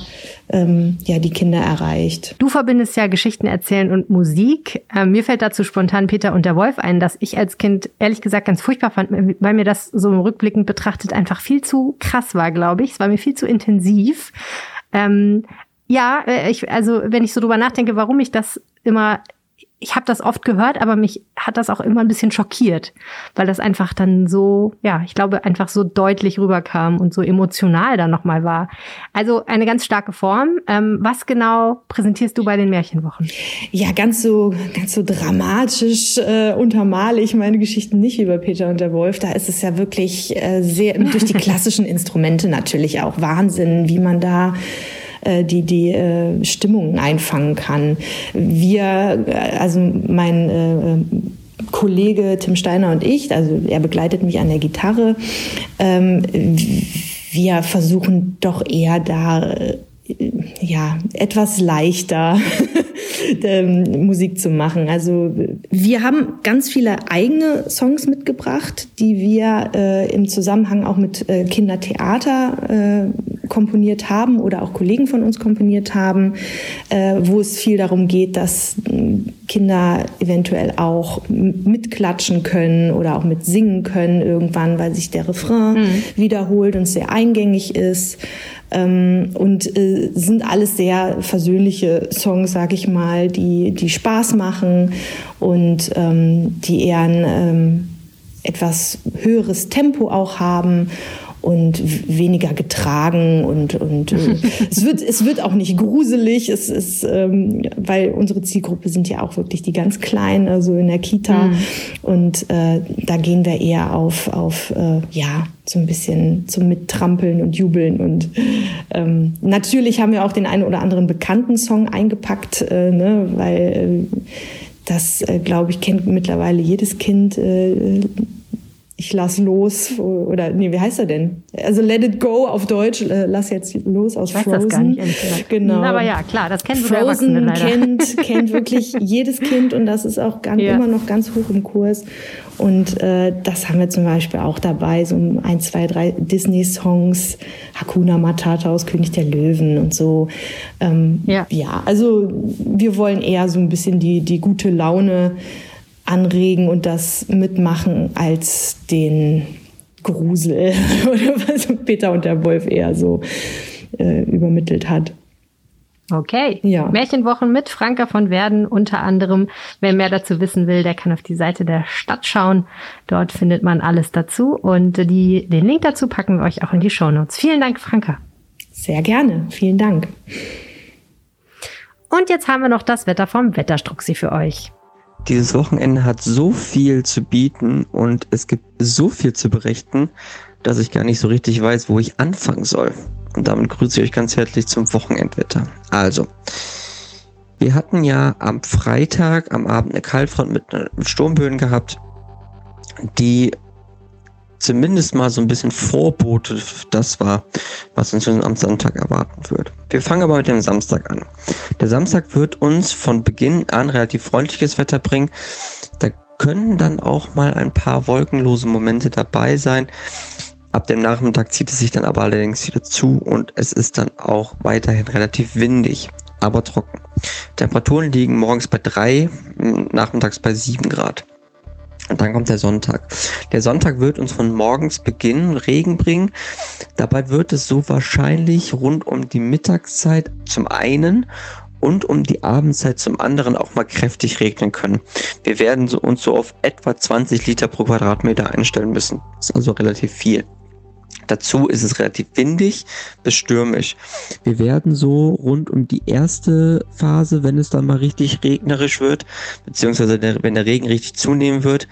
ähm, ja die Kinder erreicht. Du verbindest ja Geschichten erzählen und Musik. Ähm, mir fällt dazu spontan Peter und der Wolf ein, dass ich als Kind ehrlich gesagt ganz furchtbar fand, weil mir das so rückblickend betrachtet einfach viel zu krass war, glaube ich. Es war mir viel zu intensiv. Ähm, ja, äh, ich, also wenn ich so drüber nachdenke, warum ich das immer ich habe das oft gehört, aber mich hat das auch immer ein bisschen schockiert, weil das einfach dann so, ja, ich glaube, einfach so deutlich rüberkam und so emotional dann nochmal war. Also eine ganz starke Form. Ähm, was genau präsentierst du bei den Märchenwochen? Ja, ganz so, ganz so dramatisch äh, untermale ich meine Geschichten nicht über Peter und der Wolf. Da ist es ja wirklich äh, sehr durch die klassischen Instrumente natürlich auch Wahnsinn, wie man da die die äh, Stimmung einfangen kann. Wir, äh, also mein äh, Kollege Tim Steiner und ich, also er begleitet mich an der Gitarre, ähm, wir versuchen doch eher da ja, etwas leichter ähm, Musik zu machen. Also wir haben ganz viele eigene Songs mitgebracht, die wir äh, im Zusammenhang auch mit äh, Kindertheater äh, komponiert haben oder auch Kollegen von uns komponiert haben, äh, wo es viel darum geht, dass Kinder eventuell auch mitklatschen können oder auch mitsingen können irgendwann, weil sich der Refrain mhm. wiederholt und sehr eingängig ist. ähm, und äh, sind alles sehr versöhnliche Songs, sag ich mal, die, die Spaß machen und ähm, die eher ein ähm, etwas höheres Tempo auch haben und weniger getragen und, und äh, es, wird, es wird auch nicht gruselig, es ist, ähm, weil unsere Zielgruppe sind ja auch wirklich die ganz Kleinen, also in der Kita mhm. und äh, da gehen wir eher auf, auf äh, ja, so ein bisschen zum Mittrampeln und Jubeln und ähm, natürlich haben wir auch den einen oder anderen bekannten Song eingepackt, äh, ne, weil äh, das, äh, glaube ich, kennt mittlerweile jedes Kind. Äh, ich lass los oder nee, wie heißt er denn? Also Let It Go auf Deutsch, äh, lass jetzt los aus ich weiß Frozen. Das gar nicht, genau. Aber ja, klar, das kennt Frozen kennt kennt wirklich jedes Kind und das ist auch ganz, ja. immer noch ganz hoch im Kurs. Und äh, das haben wir zum Beispiel auch dabei, so ein, zwei, drei Disney-Songs, Hakuna Matata aus König der Löwen und so. Ähm, ja. ja, also wir wollen eher so ein bisschen die, die gute Laune anregen und das mitmachen als den Grusel oder was Peter und der Wolf eher so äh, übermittelt hat. Okay. Ja. Märchenwochen mit Franka von Werden unter anderem. Wer mehr dazu wissen will, der kann auf die Seite der Stadt schauen. Dort findet man alles dazu und die, den Link dazu packen wir euch auch in die Show Notes. Vielen Dank, Franka. Sehr gerne. Vielen Dank. Und jetzt haben wir noch das Wetter vom Wetterstruxi für euch. Dieses Wochenende hat so viel zu bieten und es gibt so viel zu berichten, dass ich gar nicht so richtig weiß, wo ich anfangen soll. Und damit grüße ich euch ganz herzlich zum Wochenendwetter. Also, wir hatten ja am Freitag am Abend eine Kaltfront mit Sturmböen gehabt, die zumindest mal so ein bisschen Vorbote das war, was uns am Sonntag erwarten wird. Wir fangen aber mit dem Samstag an. Der Samstag wird uns von Beginn an relativ freundliches Wetter bringen. Da können dann auch mal ein paar wolkenlose Momente dabei sein. Ab dem Nachmittag zieht es sich dann aber allerdings wieder zu und es ist dann auch weiterhin relativ windig, aber trocken. Temperaturen liegen morgens bei 3, nachmittags bei 7 Grad. Und dann kommt der Sonntag. Der Sonntag wird uns von morgens Beginn Regen bringen. Dabei wird es so wahrscheinlich rund um die Mittagszeit zum einen und um die Abendzeit zum anderen auch mal kräftig regnen können. Wir werden uns so auf etwa 20 Liter pro Quadratmeter einstellen müssen. Das ist also relativ viel. Dazu ist es relativ windig bis stürmisch. Wir werden so rund um die erste Phase, wenn es dann mal richtig regnerisch wird, beziehungsweise der, wenn der Regen richtig zunehmen wird,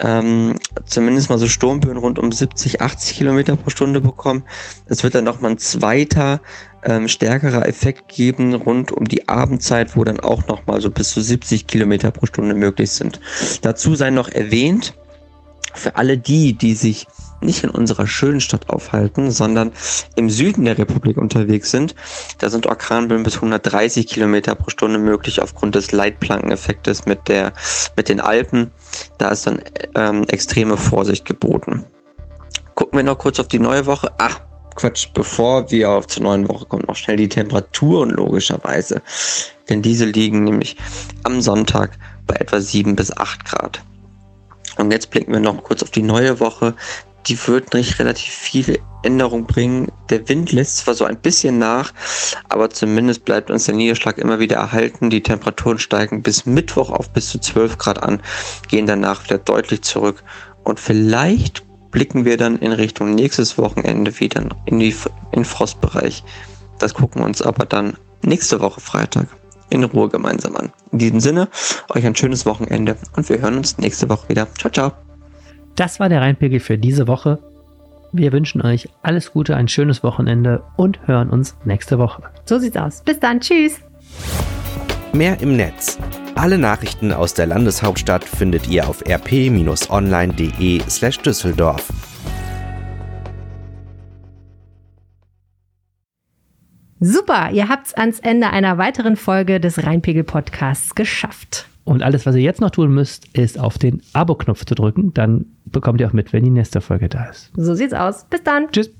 ähm, zumindest mal so Sturmböen rund um 70, 80 Kilometer pro Stunde bekommen. Es wird dann nochmal ein zweiter ähm, stärkerer Effekt geben rund um die Abendzeit, wo dann auch nochmal so bis zu 70 Kilometer pro Stunde möglich sind. Dazu sei noch erwähnt, für alle die, die sich nicht in unserer schönen Stadt aufhalten, sondern im Süden der Republik unterwegs sind, da sind Orkanböen bis 130 Kilometer pro Stunde möglich aufgrund des Leitplankeneffektes mit der, mit den Alpen. Da ist dann ähm, extreme Vorsicht geboten. Gucken wir noch kurz auf die neue Woche. Ach, Quatsch, bevor wir auf zur neuen Woche kommen, noch schnell die Temperaturen logischerweise. Denn diese liegen nämlich am Sonntag bei etwa 7 bis 8 Grad. Und jetzt blicken wir noch kurz auf die neue Woche die wird nicht relativ viele Änderungen bringen. Der Wind lässt zwar so ein bisschen nach, aber zumindest bleibt uns der Niederschlag immer wieder erhalten. Die Temperaturen steigen bis Mittwoch auf bis zu 12 Grad an, gehen danach wieder deutlich zurück und vielleicht blicken wir dann in Richtung nächstes Wochenende wieder in die in Frostbereich. Das gucken wir uns aber dann nächste Woche Freitag in Ruhe gemeinsam an. In diesem Sinne, euch ein schönes Wochenende und wir hören uns nächste Woche wieder. Ciao, ciao. Das war der Rheinpegel für diese Woche. Wir wünschen euch alles Gute, ein schönes Wochenende und hören uns nächste Woche. So sieht's aus. Bis dann. Tschüss. Mehr im Netz. Alle Nachrichten aus der Landeshauptstadt findet ihr auf rp-online.de/slash Super, ihr habt's ans Ende einer weiteren Folge des Rheinpegel Podcasts geschafft. Und alles, was ihr jetzt noch tun müsst, ist auf den Abo-Knopf zu drücken. Dann bekommt ihr auch mit, wenn die nächste Folge da ist. So sieht's aus. Bis dann. Tschüss.